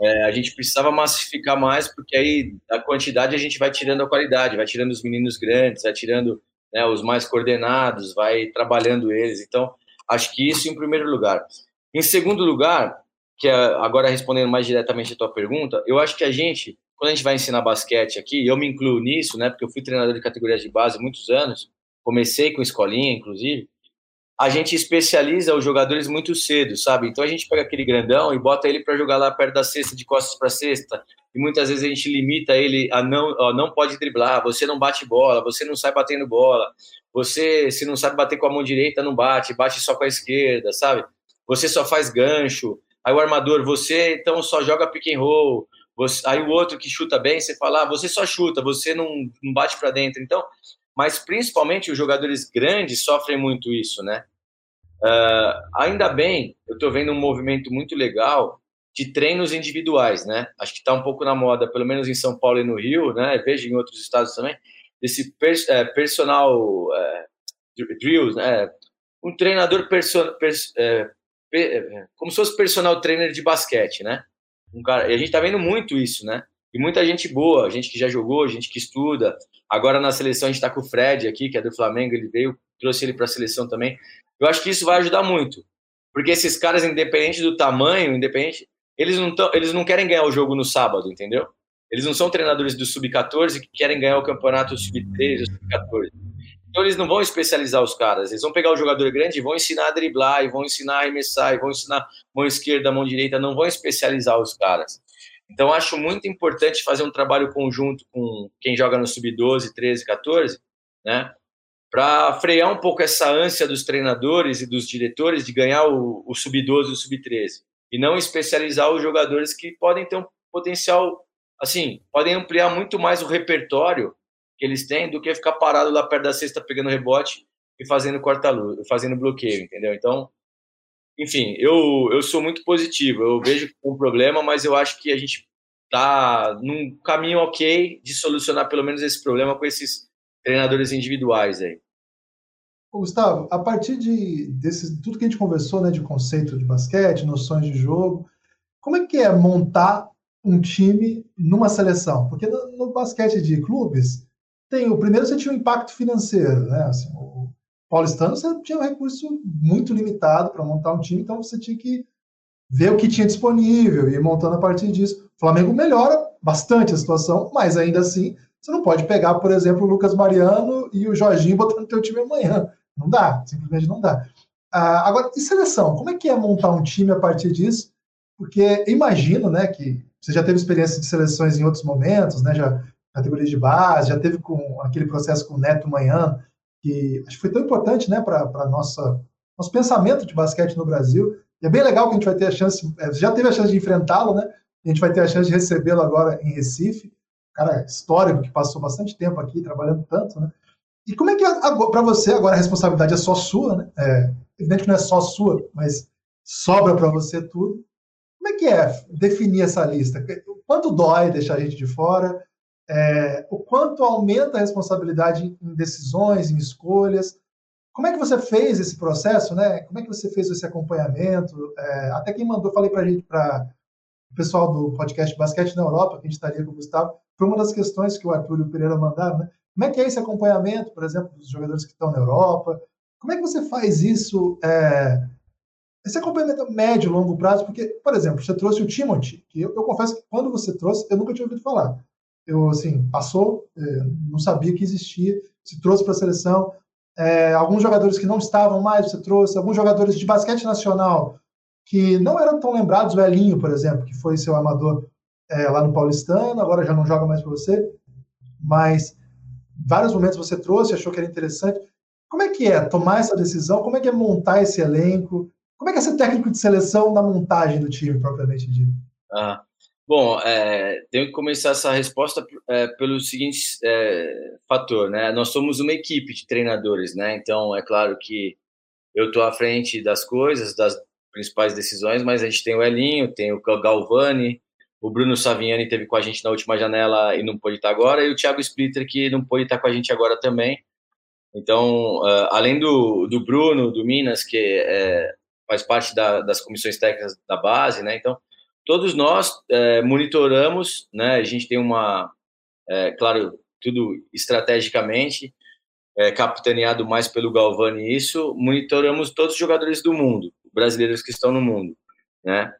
é, a gente precisava massificar mais, porque aí a quantidade a gente vai tirando a qualidade, vai tirando os meninos grandes, vai tirando né, os mais coordenados, vai trabalhando eles. Então, acho que isso em primeiro lugar. Em segundo lugar, que é, agora respondendo mais diretamente a tua pergunta, eu acho que a gente quando a gente vai ensinar basquete aqui, eu me incluo nisso, né? Porque eu fui treinador de categorias de base muitos anos, comecei com escolinha, inclusive. A gente especializa os jogadores muito cedo, sabe? Então a gente pega aquele grandão e bota ele para jogar lá perto da cesta, de costas para cesta. E muitas vezes a gente limita ele a não, ó, não pode driblar, você não bate bola, você não sai batendo bola, você, se não sabe bater com a mão direita, não bate, bate só com a esquerda, sabe? Você só faz gancho. Aí o armador, você então só joga pick and roll você, aí o outro que chuta bem, você fala, ah, você só chuta, você não, não bate para dentro. Então, mas principalmente os jogadores grandes sofrem muito isso, né? Uh, ainda bem, eu estou vendo um movimento muito legal de treinos individuais, né? Acho que está um pouco na moda, pelo menos em São Paulo e no Rio, né? Vejo em outros estados também, desse é, personal é, drills, né? Um treinador person, pers, é, como se fosse personal trainer de basquete, né? Um cara, e a gente tá vendo muito isso, né? E muita gente boa, gente que já jogou, gente que estuda. Agora na seleção a gente tá com o Fred aqui, que é do Flamengo, ele veio, trouxe ele para a seleção também. Eu acho que isso vai ajudar muito. Porque esses caras, independente do tamanho, independente, eles não, tão, eles não querem ganhar o jogo no sábado, entendeu? Eles não são treinadores do sub-14 que querem ganhar o campeonato sub-13 ou sub-14. Então eles não vão especializar os caras, eles vão pegar o jogador grande e vão ensinar a driblar, e vão ensinar a arremessar, e vão ensinar mão esquerda, mão direita, não vão especializar os caras. Então acho muito importante fazer um trabalho conjunto com quem joga no sub-12, 13, 14, né? Para frear um pouco essa ânsia dos treinadores e dos diretores de ganhar o, o sub-12 e o sub-13 e não especializar os jogadores que podem ter um potencial, assim, podem ampliar muito mais o repertório que eles têm do que ficar parado lá perto da cesta pegando rebote e fazendo corta-luz, fazendo bloqueio, entendeu? Então, enfim, eu, eu sou muito positivo. Eu vejo um problema, mas eu acho que a gente tá num caminho ok de solucionar pelo menos esse problema com esses treinadores individuais aí. Gustavo, a partir de desse, tudo que a gente conversou, né, de conceito de basquete, noções de jogo, como é que é montar um time numa seleção? Porque no, no basquete de clubes, tem o primeiro você tinha um impacto financeiro, né? Assim, o paulistano você tinha um recurso muito limitado para montar um time, então você tinha que ver o que tinha disponível e ir montando a partir disso. O Flamengo melhora bastante a situação, mas ainda assim você não pode pegar, por exemplo, o Lucas Mariano e o Jorginho botando no teu time amanhã. Não dá, simplesmente não dá. Ah, agora, e seleção? Como é que é montar um time a partir disso? Porque imagino, né, que você já teve experiência de seleções em outros momentos, né, já categoria de base, já teve com aquele processo com o Neto Manhã, que acho que foi tão importante, né, para nossa nosso pensamento de basquete no Brasil. E é bem legal que a gente vai ter a chance, é, já teve a chance de enfrentá-lo, né? A gente vai ter a chance de recebê-lo agora em Recife, cara histórico que passou bastante tempo aqui trabalhando tanto, né? E como é que é para você agora a responsabilidade é só sua, né? É, evidente que não é só sua, mas sobra para você tudo. Como é que é definir essa lista? Quanto dói deixar a gente de fora? É, o quanto aumenta a responsabilidade em decisões, em escolhas? Como é que você fez esse processo, né? Como é que você fez esse acompanhamento? É, até quem mandou, falei para a gente, para o pessoal do podcast Basquete na Europa, que a gente estaria com o Gustavo, foi uma das questões que o Arthur e o Pereira mandaram, né? Como é que é esse acompanhamento, por exemplo, dos jogadores que estão na Europa? Como é que você faz isso é, esse acompanhamento médio, longo prazo, porque, por exemplo, você trouxe o Timothy, que eu, eu, confesso que quando você trouxe, eu nunca tinha ouvido falar. Eu, assim, passou, é, não sabia que existia, se trouxe para a seleção. É, alguns jogadores que não estavam mais, você trouxe. Alguns jogadores de basquete nacional que não eram tão lembrados, o Elinho, por exemplo, que foi seu amador é, lá no Paulistano, agora já não joga mais para você. Mas vários momentos você trouxe, achou que era interessante. Como é que é tomar essa decisão? Como é que é montar esse elenco? Como é que é ser técnico de seleção na montagem do time, propriamente dito? Ah, bom, é, tenho que começar essa resposta é, pelo seguinte é, fator, né? Nós somos uma equipe de treinadores, né? Então, é claro que eu estou à frente das coisas, das principais decisões, mas a gente tem o Elinho, tem o Galvani, o Bruno Saviani teve com a gente na última janela e não pôde estar agora, e o Thiago Splitter, que não pôde estar com a gente agora também. Então, uh, além do, do Bruno, do Minas, que é, faz parte da, das comissões técnicas da base, né? Então, todos nós é, monitoramos, né? A gente tem uma, é, claro, tudo estrategicamente, é, capitaneado mais pelo Galvani isso, monitoramos todos os jogadores do mundo, brasileiros que estão no mundo, né?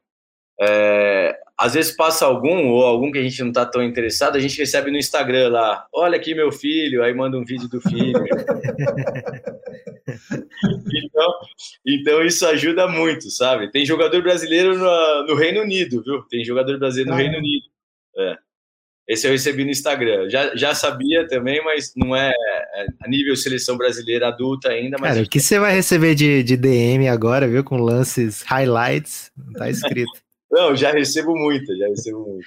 É, às vezes passa algum, ou algum que a gente não está tão interessado, a gente recebe no Instagram lá, olha aqui meu filho, aí manda um vídeo do filho. então, então isso ajuda muito, sabe? Tem jogador brasileiro no, no Reino Unido, viu? Tem jogador brasileiro no ah. Reino Unido. É. Esse eu recebi no Instagram. Já, já sabia também, mas não é, é a nível seleção brasileira adulta ainda. Mas Cara, o que você vai receber de, de DM agora, viu? Com lances, highlights, não tá escrito. Não, já recebo muita, já recebo muito.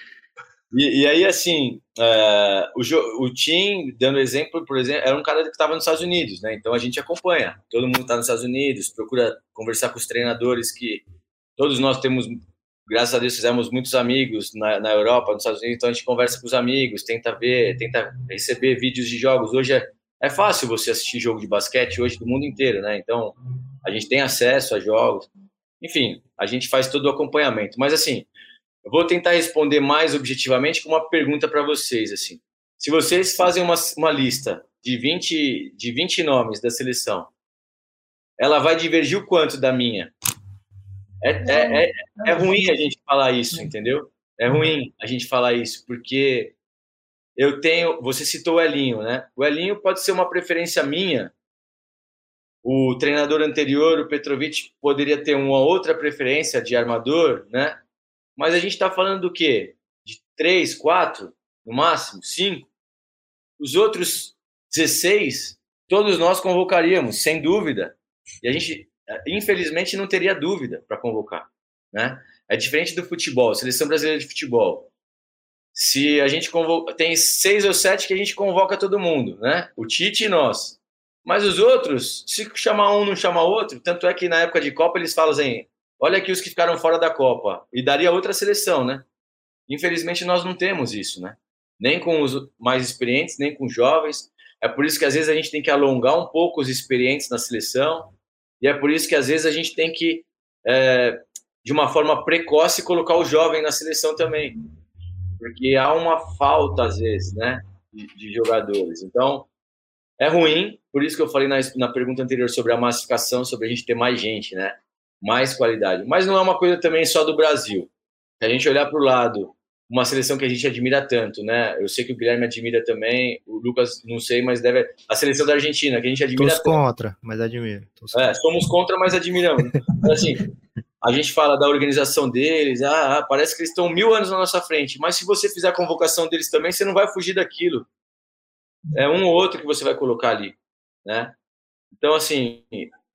E, e aí, assim, uh, o, o Tim, dando exemplo, por exemplo, era um cara que estava nos Estados Unidos, né? Então a gente acompanha. Todo mundo está nos Estados Unidos, procura conversar com os treinadores que todos nós temos, graças a Deus, fizemos muitos amigos na, na Europa, nos Estados Unidos, então a gente conversa com os amigos, tenta ver, tenta receber vídeos de jogos. Hoje é, é fácil você assistir jogo de basquete hoje do mundo inteiro, né? Então a gente tem acesso a jogos. Enfim, a gente faz todo o acompanhamento. Mas assim, eu vou tentar responder mais objetivamente com uma pergunta para vocês. Assim, se vocês fazem uma, uma lista de 20, de 20 nomes da seleção, ela vai divergir o quanto da minha? É, é, é, é ruim a gente falar isso, entendeu? É ruim a gente falar isso, porque eu tenho. Você citou o Elinho, né? O Elinho pode ser uma preferência minha, o treinador anterior, o Petrovic, poderia ter uma outra preferência de armador, né? Mas a gente está falando do quê? De três, quatro, no máximo, cinco. Os outros 16, todos nós convocaríamos, sem dúvida. E a gente, infelizmente, não teria dúvida para convocar, né? É diferente do futebol, seleção brasileira de futebol. Se a gente convoca, tem seis ou sete que a gente convoca todo mundo, né? O Tite e nós. Mas os outros, se chamar um, não chamar outro, tanto é que na época de Copa eles falam assim: olha aqui os que ficaram fora da Copa, e daria outra seleção, né? Infelizmente nós não temos isso, né? Nem com os mais experientes, nem com os jovens. É por isso que às vezes a gente tem que alongar um pouco os experientes na seleção, e é por isso que às vezes a gente tem que, é, de uma forma precoce, colocar o jovem na seleção também. Porque há uma falta, às vezes, né, de, de jogadores. Então, é ruim, por isso que eu falei na, na pergunta anterior sobre a massificação, sobre a gente ter mais gente, né? Mais qualidade. Mas não é uma coisa também só do Brasil. Se a gente olhar para o lado, uma seleção que a gente admira tanto, né? Eu sei que o Guilherme admira também, o Lucas não sei, mas deve. A seleção da Argentina, que a gente admira. Todos contra, mas admiro. É, somos contra, mas admiramos. Então, assim, a gente fala da organização deles, ah, ah, parece que eles estão mil anos na nossa frente, mas se você fizer a convocação deles também, você não vai fugir daquilo é um ou outro que você vai colocar ali, né? Então, assim,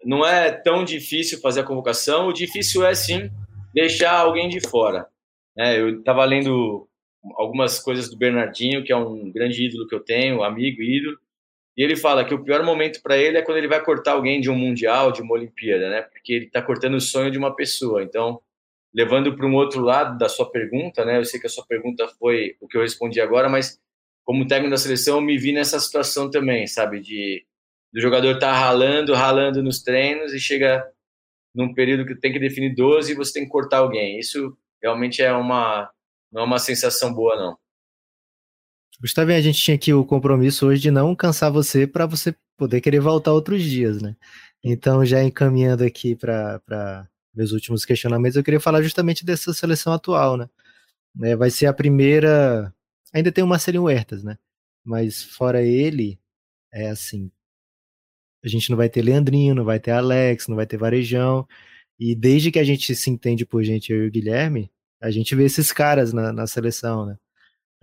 não é tão difícil fazer a convocação, o difícil é, sim, deixar alguém de fora. É, eu estava lendo algumas coisas do Bernardinho, que é um grande ídolo que eu tenho, amigo, ídolo, e ele fala que o pior momento para ele é quando ele vai cortar alguém de um mundial, de uma Olimpíada, né? Porque ele está cortando o sonho de uma pessoa. Então, levando para um outro lado da sua pergunta, né? Eu sei que a sua pergunta foi o que eu respondi agora, mas como técnico da seleção, eu me vi nessa situação também, sabe? De do jogador estar tá ralando, ralando nos treinos e chega num período que tem que definir 12 e você tem que cortar alguém. Isso realmente é uma não é uma sensação boa não. Gustavo, a gente tinha aqui o compromisso hoje de não cansar você para você poder querer voltar outros dias, né? Então, já encaminhando aqui para meus últimos questionamentos, eu queria falar justamente dessa seleção atual, né? É, vai ser a primeira Ainda tem o Marcelinho Huertas, né? Mas fora ele, é assim. A gente não vai ter Leandrinho, não vai ter Alex, não vai ter Varejão. E desde que a gente se entende por gente, eu e o Guilherme, a gente vê esses caras na, na seleção, né?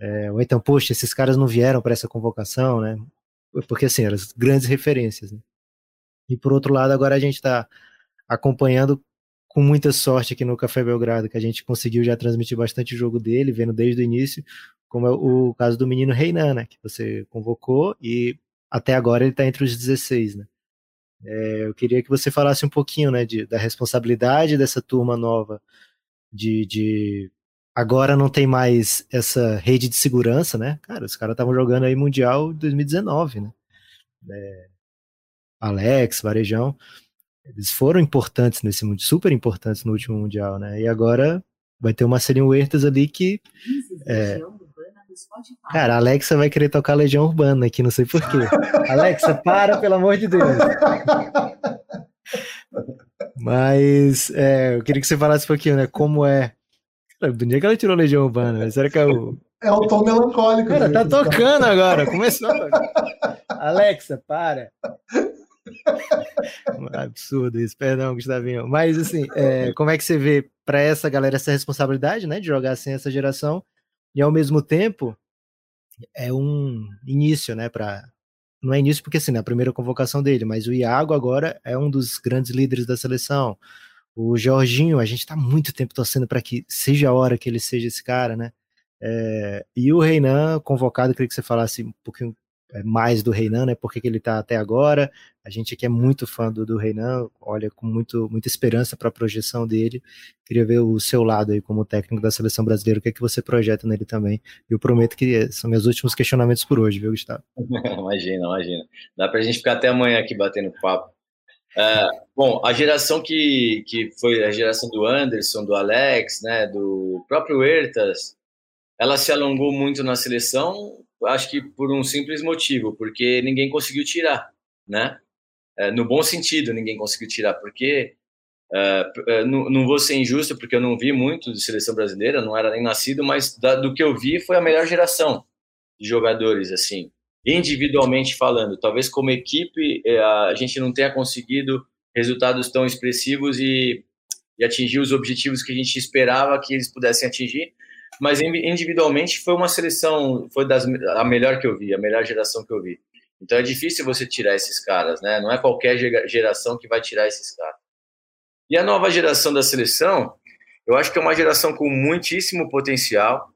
É, ou então, poxa, esses caras não vieram para essa convocação, né? Porque assim, eram as grandes referências. Né? E por outro lado, agora a gente está acompanhando com muita sorte aqui no Café Belgrado, que a gente conseguiu já transmitir bastante jogo dele, vendo desde o início, como é o caso do menino Reinan, né, que você convocou e até agora ele está entre os 16, né. É, eu queria que você falasse um pouquinho, né, de, da responsabilidade dessa turma nova, de, de agora não tem mais essa rede de segurança, né, cara, os caras estavam jogando aí Mundial 2019, né, é, Alex, Varejão, eles foram importantes nesse super importantes no último mundial, né? E agora vai ter uma Marcelinho Huertas ali que é, Cara, a Alexa vai querer tocar Legião Urbana aqui, não sei porquê. Alexa, para, pelo amor de Deus. Mas é, eu queria que você falasse um pouquinho, né? Como é. Cara, do dia que ela tirou Legião Urbana, será que é o. É o tom melancólico. Cara, tá tocando agora, começou. Alexa, para. Absurdo isso, perdão, Gustavinho. Mas assim, é, como é que você vê para essa galera essa responsabilidade, né, de jogar sem essa geração e ao mesmo tempo é um início, né, para não é início porque assim, é a primeira convocação dele, mas o Iago agora é um dos grandes líderes da seleção. O Jorginho, a gente está muito tempo torcendo para que seja a hora que ele seja esse cara, né? É, e o Reinan, convocado, queria que você falasse um pouquinho é, mais do Reinan, né? Por que ele está até agora? A gente aqui é muito fã do, do Reinan, olha com muito, muita esperança para a projeção dele. Queria ver o seu lado aí como técnico da seleção brasileira, o que é que você projeta nele também. Eu prometo que são meus últimos questionamentos por hoje, viu, Gustavo? imagina, imagina. Dá para a gente ficar até amanhã aqui batendo papo. É, bom, a geração que, que foi a geração do Anderson, do Alex, né, do próprio Hertas, ela se alongou muito na seleção acho que por um simples motivo, porque ninguém conseguiu tirar, né? É, no bom sentido, ninguém conseguiu tirar, porque uh, não, não, vou ser injusto, porque eu não vi muito de seleção brasileira, não era nem nascido, mas da, do que eu vi foi a melhor geração de jogadores, assim, individualmente falando. Talvez como equipe a gente não tenha conseguido resultados tão expressivos e, e atingir os objetivos que a gente esperava que eles pudessem atingir, mas individualmente foi uma seleção, foi das, a melhor que eu vi, a melhor geração que eu vi. Então é difícil você tirar esses caras, né? Não é qualquer geração que vai tirar esses caras. E a nova geração da seleção, eu acho que é uma geração com muitíssimo potencial,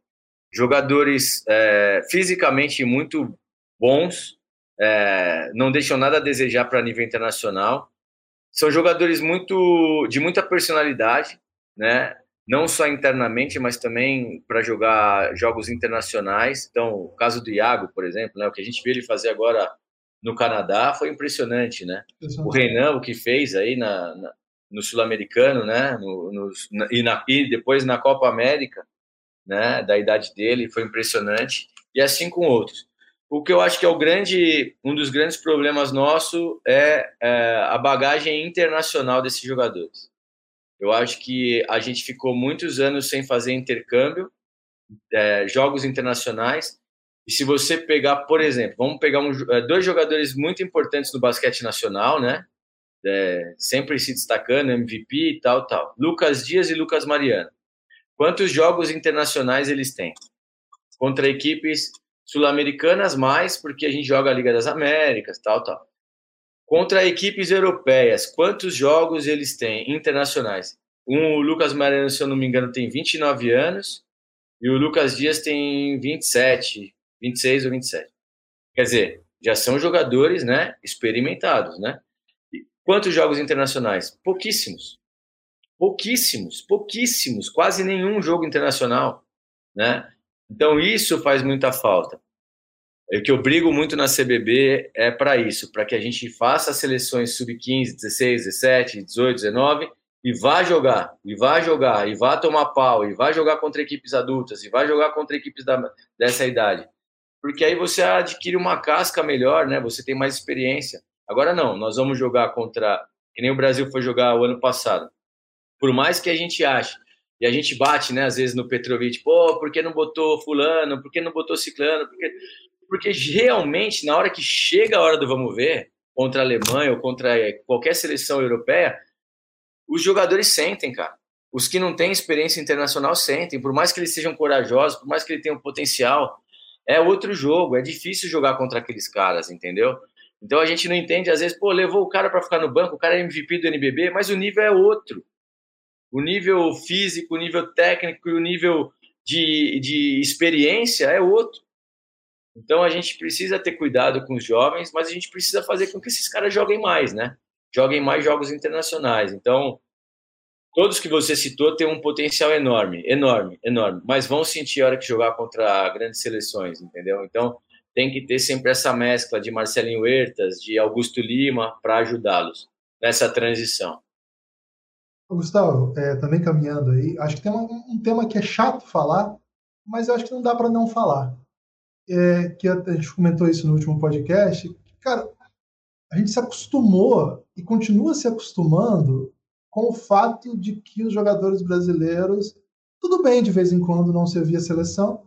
jogadores é, fisicamente muito bons, é, não deixam nada a desejar para nível internacional. São jogadores muito de muita personalidade, né? Não só internamente, mas também para jogar jogos internacionais. Então, o caso do Iago, por exemplo, né, o que a gente viu ele fazer agora no Canadá foi impressionante, né? O Renan, o que fez aí na, na no Sul-Americano, né? No, no, na, e, na, e depois na Copa América, né? Da idade dele, foi impressionante. E assim com outros. O que eu acho que é o grande, um dos grandes problemas nosso é, é a bagagem internacional desses jogadores. Eu acho que a gente ficou muitos anos sem fazer intercâmbio, é, jogos internacionais. E se você pegar, por exemplo, vamos pegar um, é, dois jogadores muito importantes no basquete nacional, né? É, sempre se destacando, MVP e tal, tal. Lucas Dias e Lucas Mariano. Quantos jogos internacionais eles têm? Contra equipes sul-americanas mais, porque a gente joga a Liga das Américas, tal, tal. Contra equipes europeias, quantos jogos eles têm internacionais? Um, o Lucas Mariano, se eu não me engano, tem 29 anos e o Lucas Dias tem 27, 26 ou 27. Quer dizer, já são jogadores, né, experimentados, né? E quantos jogos internacionais? Pouquíssimos. Pouquíssimos, pouquíssimos, quase nenhum jogo internacional, né? Então isso faz muita falta. O que eu brigo muito na CBB é para isso, para que a gente faça seleções sub-15, 16, 17, 18, 19 e vá jogar, e vá jogar, e vá tomar pau, e vá jogar contra equipes adultas, e vá jogar contra equipes da, dessa idade. Porque aí você adquire uma casca melhor, né? Você tem mais experiência. Agora não, nós vamos jogar contra, que nem o Brasil foi jogar o ano passado. Por mais que a gente ache, e a gente bate, né, às vezes no Petrovic, pô, por que não botou fulano, por que não botou ciclano, porque porque realmente, na hora que chega a hora do vamos ver, contra a Alemanha ou contra qualquer seleção europeia, os jogadores sentem, cara. Os que não têm experiência internacional sentem, por mais que eles sejam corajosos, por mais que eles tenham potencial, é outro jogo, é difícil jogar contra aqueles caras, entendeu? Então a gente não entende, às vezes, pô, levou o cara para ficar no banco, o cara é MVP do NBB, mas o nível é outro. O nível físico, o nível técnico e o nível de, de experiência é outro. Então a gente precisa ter cuidado com os jovens, mas a gente precisa fazer com que esses caras joguem mais, né? Joguem mais jogos internacionais. Então, todos que você citou têm um potencial enorme, enorme, enorme, mas vão sentir a hora que jogar contra grandes seleções, entendeu? Então, tem que ter sempre essa mescla de Marcelinho Huertas, de Augusto Lima, para ajudá-los nessa transição. Gustavo, é, também caminhando aí, acho que tem um, um tema que é chato falar, mas eu acho que não dá para não falar é, que a gente comentou isso no último podcast, cara, a gente se acostumou e continua se acostumando com o fato de que os jogadores brasileiros, tudo bem de vez em quando não servia seleção,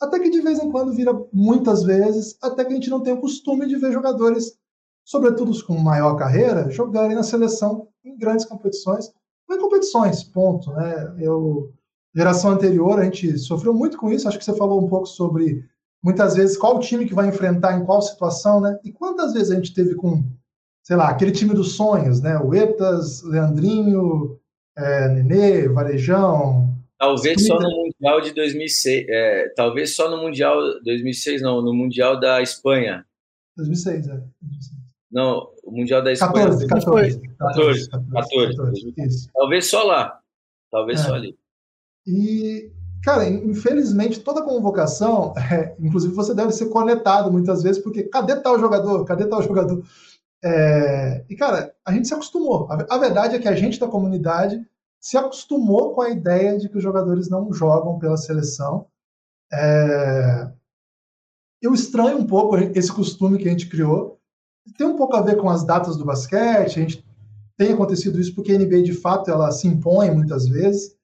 até que de vez em quando vira muitas vezes, até que a gente não tem o costume de ver jogadores, sobretudo os com maior carreira, jogarem na seleção em grandes competições, em competições, ponto. Né? Eu, geração anterior, a gente sofreu muito com isso, acho que você falou um pouco sobre muitas vezes qual time que vai enfrentar em qual situação, né? E quantas vezes a gente teve com, sei lá, aquele time dos sonhos, né? O Etas, Leandrinho, é, Nenê, Varejão. Talvez só no Mundial de 2006, é, talvez só no Mundial 2006 não, no Mundial da Espanha. 2006, é. Não, o Mundial da Espanha. 14, 14. 14, 14, 14, 14, 14 Talvez só lá. Talvez é. só ali. E Cara, infelizmente, toda convocação, é, inclusive você deve ser conectado muitas vezes, porque cadê tal jogador? Cadê tal jogador? É, e, cara, a gente se acostumou. A, a, verdade é que a gente da comunidade se acostumou com a ideia de que os jogadores não jogam pela seleção. É, eu estranho um pouco esse costume que a gente criou. Tem um pouco a ver com as datas do basquete, a gente tem acontecido isso porque a NBA, de fato, ela se impõe muitas vezes.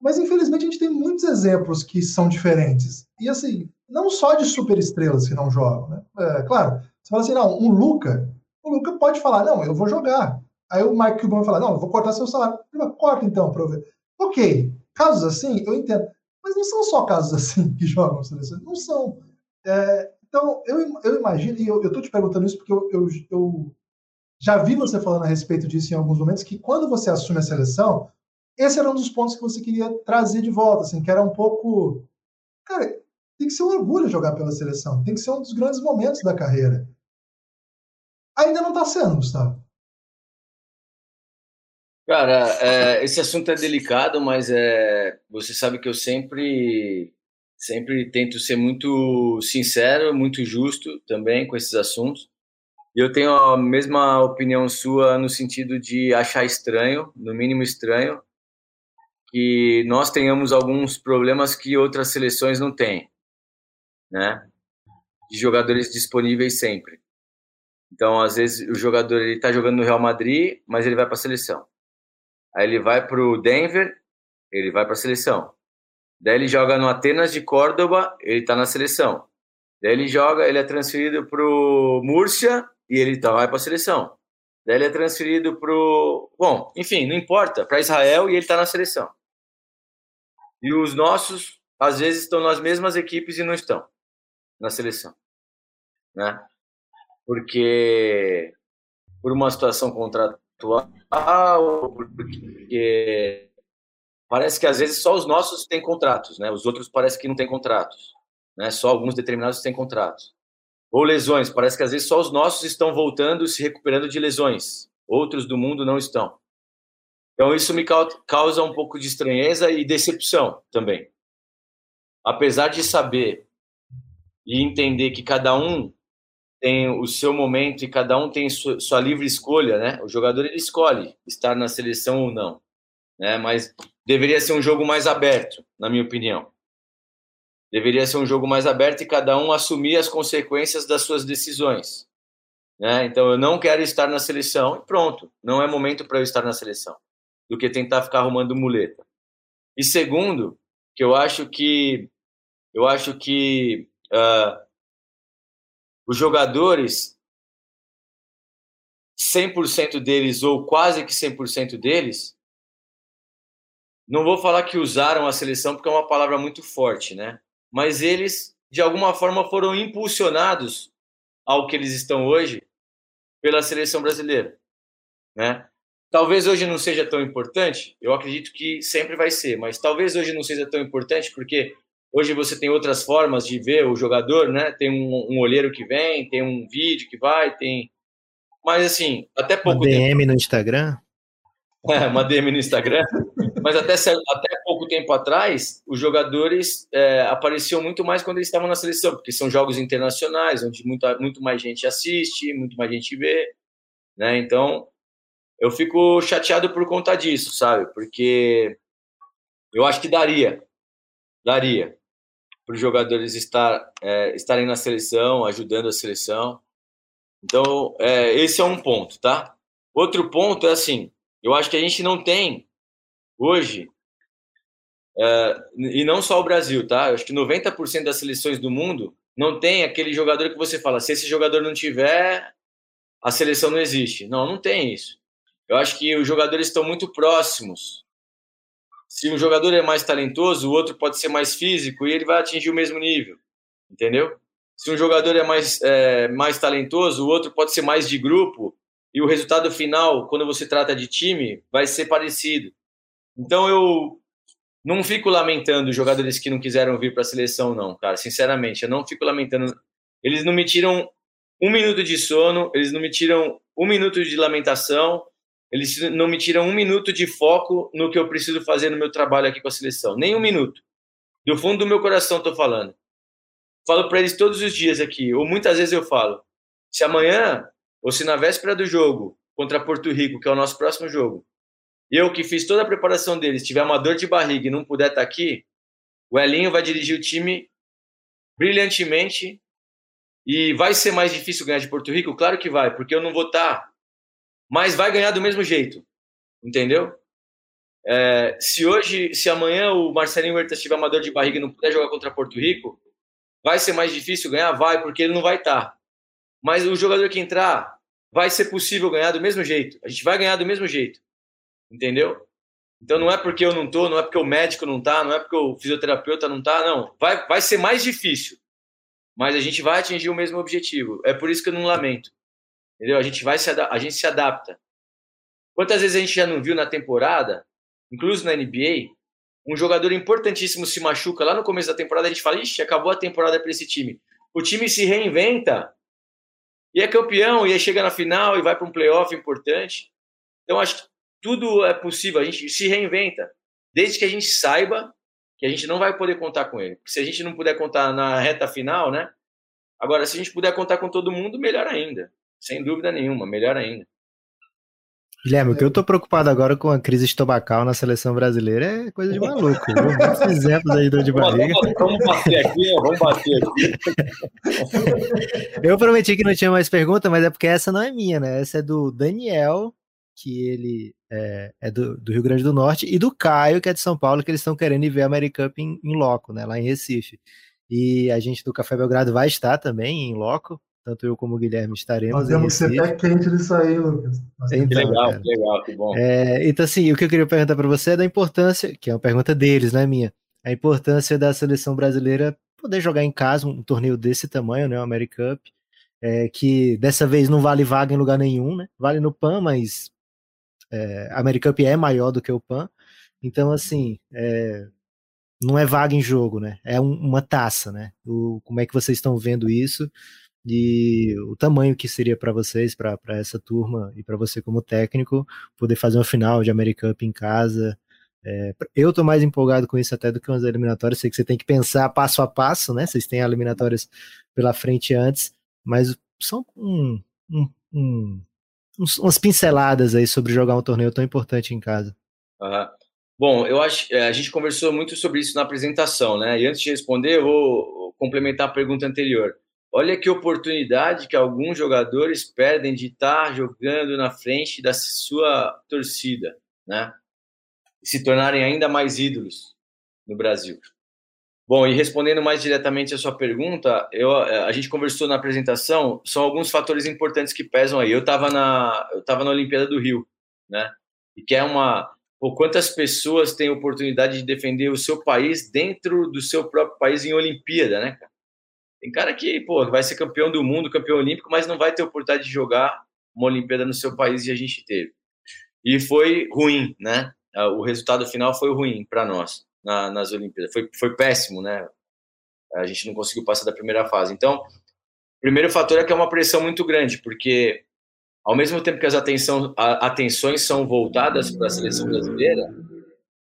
Mas infelizmente a gente tem muitos exemplos que são diferentes. E assim, não só de superestrelas que não jogam, né? É, claro, você fala assim, não, um Luca, o Luca pode falar, não, eu vou jogar. Aí o Mike Cuban vai falar, não, eu vou cortar seu salário. Ele corta então para eu ver. Ok, casos assim, eu entendo. Mas não são só casos assim que jogam seleção, não são. É, então, eu, eu imagino, e eu estou te perguntando isso porque eu, eu, eu já vi você falando a respeito disso em alguns momentos, que quando você assume a seleção, esse era um dos pontos que você queria trazer de volta, assim, que era um pouco. Cara, tem que ser um orgulho jogar pela seleção, tem que ser um dos grandes momentos da carreira. Ainda não está sendo, Gustavo. Cara, é, esse assunto é delicado, mas é, você sabe que eu sempre, sempre tento ser muito sincero, muito justo também com esses assuntos. E eu tenho a mesma opinião sua no sentido de achar estranho, no mínimo estranho, que nós tenhamos alguns problemas que outras seleções não têm, né? De jogadores disponíveis sempre. Então, às vezes, o jogador ele está jogando no Real Madrid, mas ele vai para a seleção. Aí ele vai para o Denver, ele vai para a seleção. Daí ele joga no Atenas de Córdoba, ele está na seleção. Daí ele joga, ele é transferido para o Múrcia e ele tá, vai para a seleção. Daí ele é transferido para o. Bom, enfim, não importa, para Israel e ele está na seleção. E os nossos, às vezes, estão nas mesmas equipes e não estão na seleção. Né? Porque por uma situação contratual, porque parece que às vezes só os nossos têm contratos, né? Os outros parece que não têm contratos, né? Só alguns determinados têm contratos. Ou lesões, parece que às vezes só os nossos estão voltando, se recuperando de lesões. Outros do mundo não estão. Então isso me causa um pouco de estranheza e decepção também. Apesar de saber e entender que cada um tem o seu momento e cada um tem sua, sua livre escolha, né? O jogador ele escolhe estar na seleção ou não, né? Mas deveria ser um jogo mais aberto, na minha opinião. Deveria ser um jogo mais aberto e cada um assumir as consequências das suas decisões. Né? Então, eu não quero estar na seleção e pronto, não é momento para eu estar na seleção do que tentar ficar arrumando muleta. E segundo, que eu acho que eu acho que uh, os jogadores 100% deles ou quase que 100% deles não vou falar que usaram a seleção porque é uma palavra muito forte, né? Mas eles de alguma forma foram impulsionados ao que eles estão hoje pela seleção brasileira, né? Talvez hoje não seja tão importante, eu acredito que sempre vai ser, mas talvez hoje não seja tão importante porque hoje você tem outras formas de ver o jogador, né? Tem um, um olheiro que vem, tem um vídeo que vai, tem. Mas assim, até pouco uma DM tempo... no Instagram? É, uma DM no Instagram. Mas até, até tempo atrás, os jogadores é, apareciam muito mais quando eles estavam na seleção, porque são jogos internacionais, onde muita, muito mais gente assiste, muito mais gente vê. Né? Então, eu fico chateado por conta disso, sabe? Porque eu acho que daria, daria para os jogadores estar, é, estarem na seleção, ajudando a seleção. Então, é, esse é um ponto, tá? Outro ponto é assim, eu acho que a gente não tem hoje, é, e não só o Brasil, tá? Eu acho que 90% das seleções do mundo não tem aquele jogador que você fala, se esse jogador não tiver, a seleção não existe. Não, não tem isso. Eu acho que os jogadores estão muito próximos. Se um jogador é mais talentoso, o outro pode ser mais físico e ele vai atingir o mesmo nível, entendeu? Se um jogador é mais, é, mais talentoso, o outro pode ser mais de grupo e o resultado final, quando você trata de time, vai ser parecido. Então eu não fico lamentando jogadores que não quiseram vir para a seleção, não, cara. Sinceramente, eu não fico lamentando. Eles não me tiram um minuto de sono, eles não me tiram um minuto de lamentação, eles não me tiram um minuto de foco no que eu preciso fazer no meu trabalho aqui com a seleção. Nem um minuto. Do fundo do meu coração estou falando. Falo para eles todos os dias aqui, ou muitas vezes eu falo: se amanhã, ou se na véspera do jogo, contra Porto Rico, que é o nosso próximo jogo, eu que fiz toda a preparação deles, tiver uma dor de barriga e não puder estar tá aqui, o Elinho vai dirigir o time brilhantemente e vai ser mais difícil ganhar de Porto Rico? Claro que vai, porque eu não vou estar tá mas vai ganhar do mesmo jeito, entendeu? É, se hoje, se amanhã o Marcelinho Huertas tiver uma dor de barriga e não puder jogar contra Porto Rico, vai ser mais difícil ganhar? Vai, porque ele não vai estar. Tá. Mas o jogador que entrar, vai ser possível ganhar do mesmo jeito. A gente vai ganhar do mesmo jeito, entendeu? Então não é porque eu não tô, não é porque o médico não tá, não é porque o fisioterapeuta não tá, não. Vai, vai ser mais difícil, mas a gente vai atingir o mesmo objetivo. É por isso que eu não lamento. Entendeu? A gente vai se a gente se adapta. Quantas vezes a gente já não viu na temporada, incluso na NBA, um jogador importantíssimo se machuca lá no começo da temporada, a gente fala, ixi, acabou a temporada para esse time. O time se reinventa e é campeão, e aí chega na final e vai para um playoff importante. Então, acho que tudo é possível, a gente se reinventa, desde que a gente saiba que a gente não vai poder contar com ele. Porque se a gente não puder contar na reta final, né? Agora, se a gente puder contar com todo mundo, melhor ainda sem dúvida nenhuma, melhor ainda. Guilherme, o que eu tô preocupado agora com a crise estomacal na seleção brasileira é coisa de maluco. Muitos exemplos aí de barriga. Vamos bater aqui, vamos bater aqui. Eu prometi que não tinha mais pergunta, mas é porque essa não é minha, né? Essa é do Daniel, que ele é, é do, do, Rio Grande do Norte, e do Caio, que é de São Paulo, que eles estão querendo ir ver a Americup em, em loco, né? Lá em Recife. E a gente do Café Belgrado vai estar também em loco, tanto eu como o Guilherme estaremos. Nós temos que ser pé quente disso aí, Lucas. Então, que legal, cara. que legal, que bom. É, então, assim, o que eu queria perguntar para você é da importância, que é uma pergunta deles, não é minha, a importância da seleção brasileira poder jogar em casa um torneio desse tamanho, né, o Americup, é, que dessa vez não vale vaga em lugar nenhum, né? Vale no PAN, mas é, a Americup é maior do que o PAN. Então, assim, é, não é vaga em jogo, né? É um, uma taça, né? O, como é que vocês estão vendo isso? e o tamanho que seria para vocês, para essa turma e para você como técnico, poder fazer uma final de American Cup em casa. É, eu tô mais empolgado com isso até do que umas eliminatórias. Sei que você tem que pensar passo a passo, né? Vocês têm eliminatórias pela frente antes, mas são um, um, um, umas pinceladas aí sobre jogar um torneio tão importante em casa. Uhum. Bom, eu acho é, a gente conversou muito sobre isso na apresentação, né? E antes de responder, eu vou complementar a pergunta anterior. Olha que oportunidade que alguns jogadores perdem de estar jogando na frente da sua torcida, né? E se tornarem ainda mais ídolos no Brasil. Bom, e respondendo mais diretamente a sua pergunta, eu, a gente conversou na apresentação, são alguns fatores importantes que pesam aí. Eu estava na, eu tava na Olimpíada do Rio, né? E que é uma. Pô, quantas pessoas têm oportunidade de defender o seu país dentro do seu próprio país em Olimpíada, né, cara? Tem cara que, pô, vai ser campeão do mundo, campeão olímpico, mas não vai ter oportunidade de jogar uma Olimpíada no seu país e a gente teve. E foi ruim, né? O resultado final foi ruim para nós na, nas Olimpíadas. Foi, foi péssimo, né? A gente não conseguiu passar da primeira fase. Então, o primeiro fator é que é uma pressão muito grande, porque ao mesmo tempo que as atenção, a, atenções são voltadas para a seleção brasileira,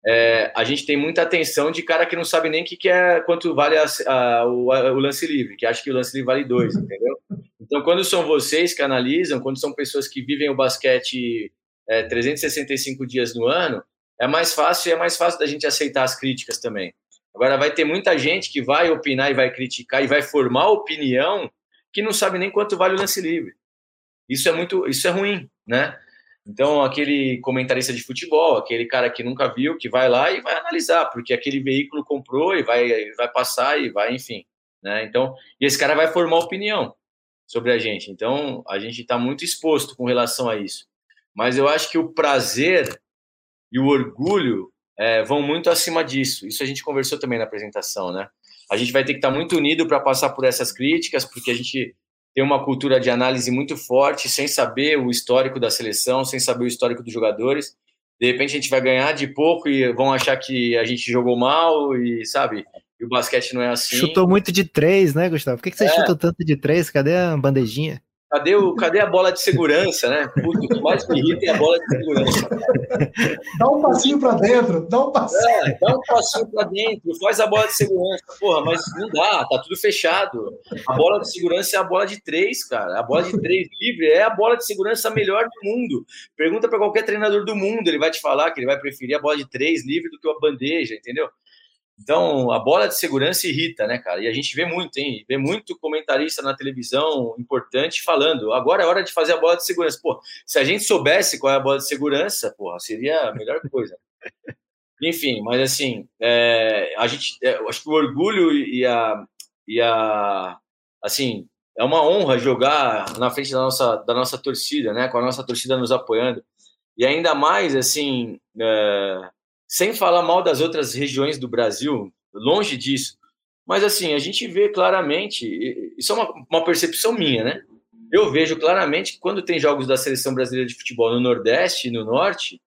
é, a gente tem muita atenção de cara que não sabe nem que, que é quanto vale a, a, o, a, o, lance livre, que acha que o lance livre vale dois, entendeu? Então, quando são vocês que analisam, quando são pessoas que vivem o basquete é, 365 dias no ano, é mais fácil é mais fácil da gente aceitar as críticas também. Agora, vai ter muita gente que vai opinar e vai criticar e vai formar opinião que não sabe nem quanto vale o lance livre. Isso é muito, isso é ruim, né? Então, aquele comentarista de futebol, aquele cara que nunca viu, que vai lá e vai analisar, porque aquele veículo comprou e vai, vai passar e vai, enfim. Né? Então, e esse cara vai formar opinião sobre a gente. Então, a gente está muito exposto com relação a isso. Mas eu acho que o prazer e o orgulho é, vão muito acima disso. Isso a gente conversou também na apresentação, né? A gente vai ter que estar muito unido para passar por essas críticas, porque a gente tem uma cultura de análise muito forte, sem saber o histórico da seleção, sem saber o histórico dos jogadores. De repente a gente vai ganhar de pouco e vão achar que a gente jogou mal e, sabe, e o basquete não é assim. Chutou muito de três, né, Gustavo? Por que, que você é. chutou tanto de três? Cadê a bandejinha? Cadê, o, cadê a bola de segurança, né? Puta, o que mais me irrita é a bola de segurança. Dá um passinho para dentro, dá um passinho. É, dá um passinho para dentro, faz a bola de segurança. Porra, mas não dá, tá tudo fechado. A bola de segurança é a bola de três, cara. A bola de três livre é a bola de segurança melhor do mundo. Pergunta para qualquer treinador do mundo, ele vai te falar que ele vai preferir a bola de três livre do que a bandeja, entendeu? Então, a bola de segurança irrita, né, cara? E a gente vê muito, hein? Vê muito comentarista na televisão importante falando, agora é hora de fazer a bola de segurança. Pô, se a gente soubesse qual é a bola de segurança, porra, seria a melhor coisa. Enfim, mas assim, é, a gente, é, acho que o orgulho e a, e a, assim, é uma honra jogar na frente da nossa, da nossa torcida, né? Com a nossa torcida nos apoiando. E ainda mais, assim, é, sem falar mal das outras regiões do Brasil, longe disso. Mas assim, a gente vê claramente, isso é uma, uma percepção minha, né? Eu vejo claramente que quando tem jogos da seleção brasileira de futebol no Nordeste e no Norte,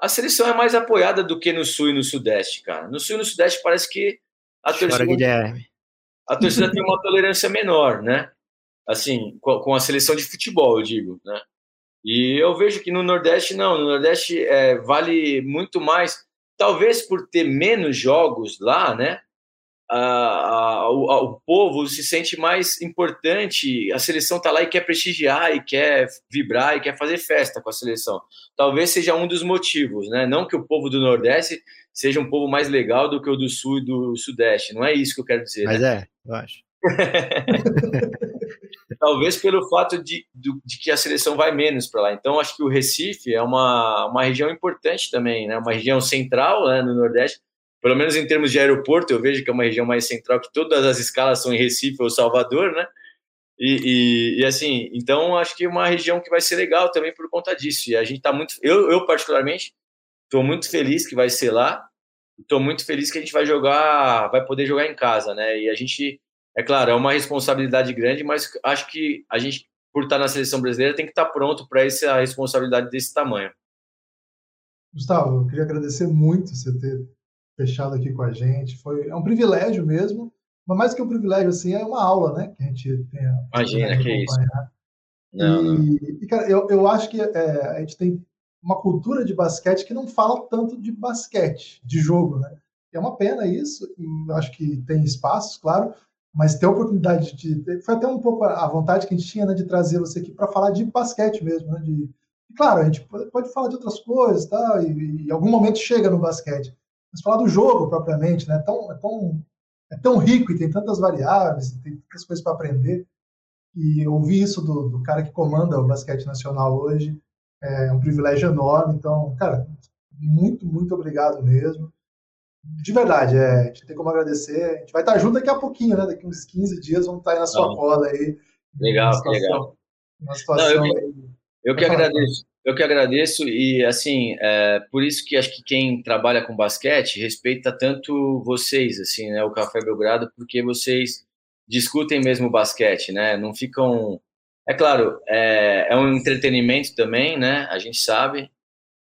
a seleção é mais apoiada do que no Sul e no Sudeste, cara. No Sul e no Sudeste parece que a torcida, a torcida tem uma tolerância menor, né? Assim, com, com a seleção de futebol, eu digo, né? E eu vejo que no Nordeste, não. No Nordeste é, vale muito mais talvez por ter menos jogos lá, né? a, a, o, a, o, povo se sente mais importante, a seleção está lá e quer prestigiar, e quer vibrar, e quer fazer festa com a seleção. Talvez seja um dos motivos, né? Não que o povo do Nordeste seja um povo mais legal do que o do Sul e do Sudeste, não é isso que eu quero dizer. Mas né? é, eu acho. Talvez pelo fato de, de, que a seleção vai menos para lá. Então, acho que o Recife é uma, uma região importante também, né? uma região central né, no Nordeste. Pelo menos em termos de aeroporto, eu vejo que é uma região mais central, que todas as escalas são em Recife ou Salvador, né? E, e, e, assim, então acho que é uma região que vai ser legal também por conta disso. E a gente está muito, eu, eu particularmente, estou muito feliz que vai ser lá. Estou muito feliz que a gente vai jogar, vai poder jogar em casa, né? E a gente é claro, é uma responsabilidade grande, mas acho que a gente, por estar na seleção brasileira, tem que estar pronto para essa responsabilidade desse tamanho. Gustavo, eu queria agradecer muito você ter fechado aqui com a gente. Foi, é um privilégio mesmo, mas mais que um privilégio, assim, é uma aula, né? Que a gente tem Imagina, que isso. Não, e, não. e, cara, eu, eu acho que é, a gente tem uma cultura de basquete que não fala tanto de basquete, de jogo, né? É uma pena isso, e acho que tem espaços, claro, mas ter a oportunidade de. Foi até um pouco a vontade que a gente tinha né, de trazer você aqui para falar de basquete mesmo. Né, de, claro, a gente pode falar de outras coisas tá, e, e em algum momento chega no basquete. Mas falar do jogo propriamente, né, é, tão, é, tão, é tão rico e tem tantas variáveis, tem tantas coisas para aprender. E ouvir isso do, do cara que comanda o basquete nacional hoje é um privilégio enorme. Então, cara, muito, muito obrigado mesmo de verdade, é, a gente tem como agradecer. A gente vai estar junto daqui a pouquinho, né? Daqui uns 15 dias vamos estar aí na sua cola aí. Legal, situação, legal. Uma situação Não, eu, eu que agradeço. Eu que agradeço e, assim, é, por isso que acho que quem trabalha com basquete respeita tanto vocês, assim, né, o Café Belgrado, porque vocês discutem mesmo basquete, né, não ficam... É claro, é, é um entretenimento também, né, a gente sabe,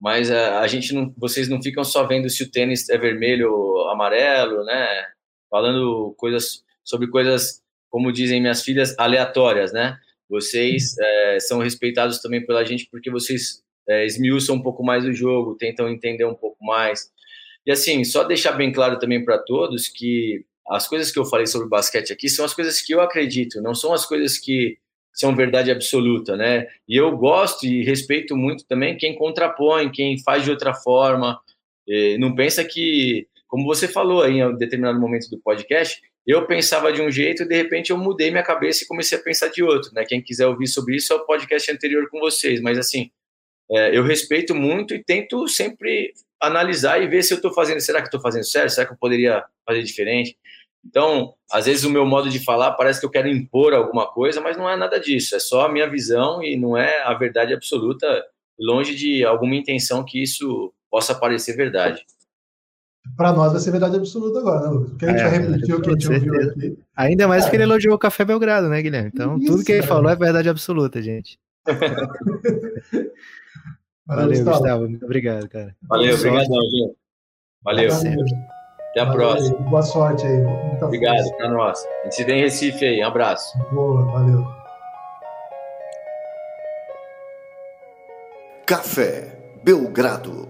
mas a, a, gente não, vocês não ficam só vendo se o tênis é vermelho ou amarelo, né? Falando coisas sobre coisas, como dizem minhas filhas, aleatórias, né? Vocês é, são respeitados também pela gente porque vocês é, esmiuçam um pouco mais o jogo, tentam entender um pouco mais. E assim, só deixar bem claro também para todos que as coisas que eu falei sobre basquete aqui são as coisas que eu acredito, não são as coisas que são verdade absoluta, né? E eu gosto e respeito muito também quem contrapõe, quem faz de outra forma. E não pensa que, como você falou aí em determinado momento do podcast, eu pensava de um jeito e de repente eu mudei minha cabeça e comecei a pensar de outro, né? Quem quiser ouvir sobre isso é o podcast anterior com vocês, mas assim, é, eu respeito muito e tento sempre analisar e ver se eu estou fazendo, será que estou fazendo certo? Será que eu poderia fazer diferente? Então, às vezes o meu modo de falar parece que eu quero impor alguma coisa, mas não é nada disso. É só a minha visão e não é a verdade absoluta, longe de alguma intenção que isso possa parecer verdade. Para nós vai ser verdade absoluta agora, né, Lucas? Porque a gente é, vai repetir o que a gente ouviu aqui. Ainda mais é. que ele elogiou o Café Belgrado, né, Guilherme? Então, isso, tudo que ele falou é verdade absoluta, gente. Valeu, Valeu Gustavo. Gustavo. Muito obrigado, cara. Valeu, obrigado, gente. Valeu. Valeu. Até a valeu, próxima. Boa sorte aí. Muita Obrigado, força. pra nós. A gente se vê em Recife aí. Um abraço. Boa, valeu. Café Belgrado.